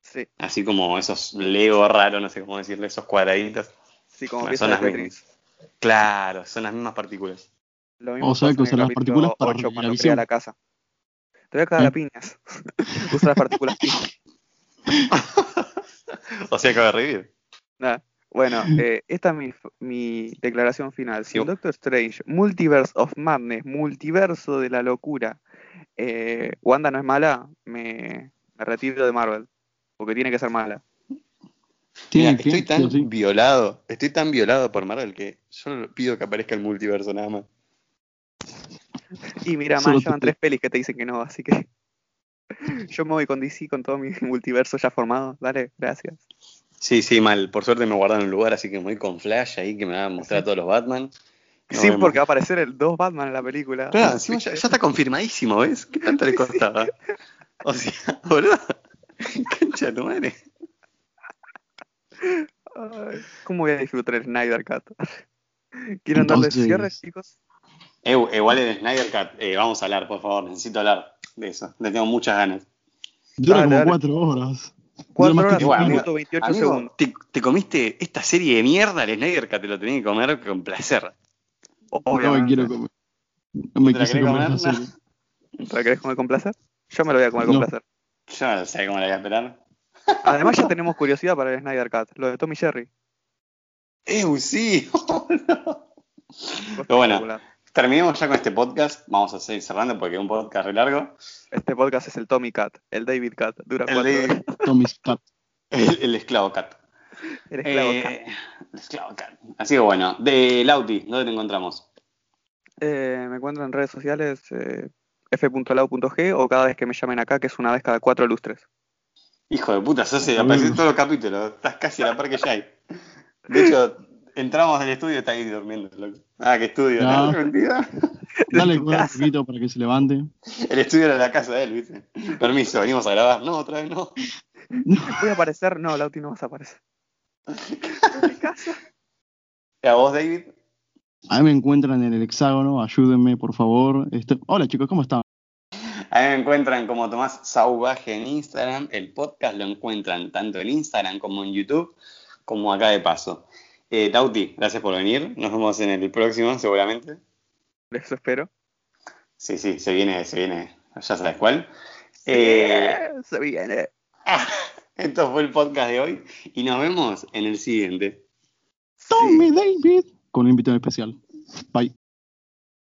Sí, Así como esos Lego raros, no sé cómo decirle, esos cuadraditos. sí, como Bueno, son de las mismas. Claro, son las mismas partículas. Lo mismo O sea, que usar las partículas para 8 reducir la cuando visión. crea la casa. Te voy a cagar ¿Eh? a piñas. Usa las partículas piñas. o sea que va a revivir. Nada. Bueno, eh, esta es mi, mi declaración final. Si en Yo- Doctor Strange, Multiverse of Madness, multiverso de la locura, eh, Wanda no es mala, me, me retiro de Marvel. Porque tiene que ser mala. Mira, estoy tan sí. violado, estoy tan violado por Marvel que yo pido que aparezca el multiverso nada más. Y mira, Solo más llevan tres pelis que te dicen que no, así que yo me voy con DC con todo mi multiverso ya formado. Dale, gracias. Sí, sí, mal. Por suerte me guardaron un lugar, así que me voy con Flash ahí que me va a mostrar a todos los Batman. Sí, porque va a aparecer el dos Batman en la película. Claro, encima ya, ya está confirmadísimo, ¿ves? ¿Qué tanto le costaba? O sea, boludo. Concha de tu madre. Ay, ¿Cómo voy a disfrutar el Snyder Cut? ¿Quieren darle cierre, chicos? Eh, igual el Snyder Cut, eh, vamos a hablar, por favor. Necesito hablar de eso. Le tengo muchas ganas. Dura Dale, como dale. cuatro horas. Cuatro que horas film. amigo. minuto 28 Amigo, segundos. te, te comiste esta serie de mierda, el Snyder Cut te lo tenés que comer con placer. No me Obviamente. quiero comer. No me ¿Te la quise querés comer comer? esa serie. ¿Te la querés comer con placer? Yo me lo voy a comer con No. placer. Yo no sé cómo la voy a esperar. Además ya tenemos curiosidad para el Snyder Cut, lo de Tommy Jerry. ¡Eh, sí! Cosa Pero bueno. Terminemos ya con este podcast. Vamos a seguir cerrando porque es un podcast re largo. Este podcast es el Tommy Cut, el David Cut, dura El, cuatro horas. Tommy's Cat. el, el esclavo cat. El esclavo Eh, el esclavo cat. Así que bueno, de Lauti, ¿dónde te encontramos? Eh, me encuentro en redes sociales eh, f.lau.g o cada vez que me llamen acá, que es una vez cada cuatro lustres. Hijo de puta, el apareció en todos los capítulos. Estás casi a la par que Jai. De hecho, entramos al estudio y está ahí durmiendo. loco. Ah, qué estudio, No. ¿no? Mentira. Dale un poquito para que se levante. El estudio era la casa de él, ¿viste? Permiso, venimos a grabar. No, otra vez no. ¿Voy a aparecer? No, Lauti no vas a aparecer. ¿En mi casa? ¿Y a vos, David? A mí me encuentran en el hexágono, ayúdenme por favor. Este- Hola chicos, ¿cómo están? A mí me encuentran como Tomás Sauvaje en Instagram. El podcast lo encuentran tanto en Instagram como en YouTube, como acá de paso. Eh, Tauti, gracias por venir. Nos vemos en el próximo, seguramente. Eso espero. Sí, sí, se viene, se viene. Ya sabes cuál. Eh, Eh, se viene. esto fue el podcast de hoy y nos vemos en el siguiente. Tommy David. Con un invitado especial. Bye.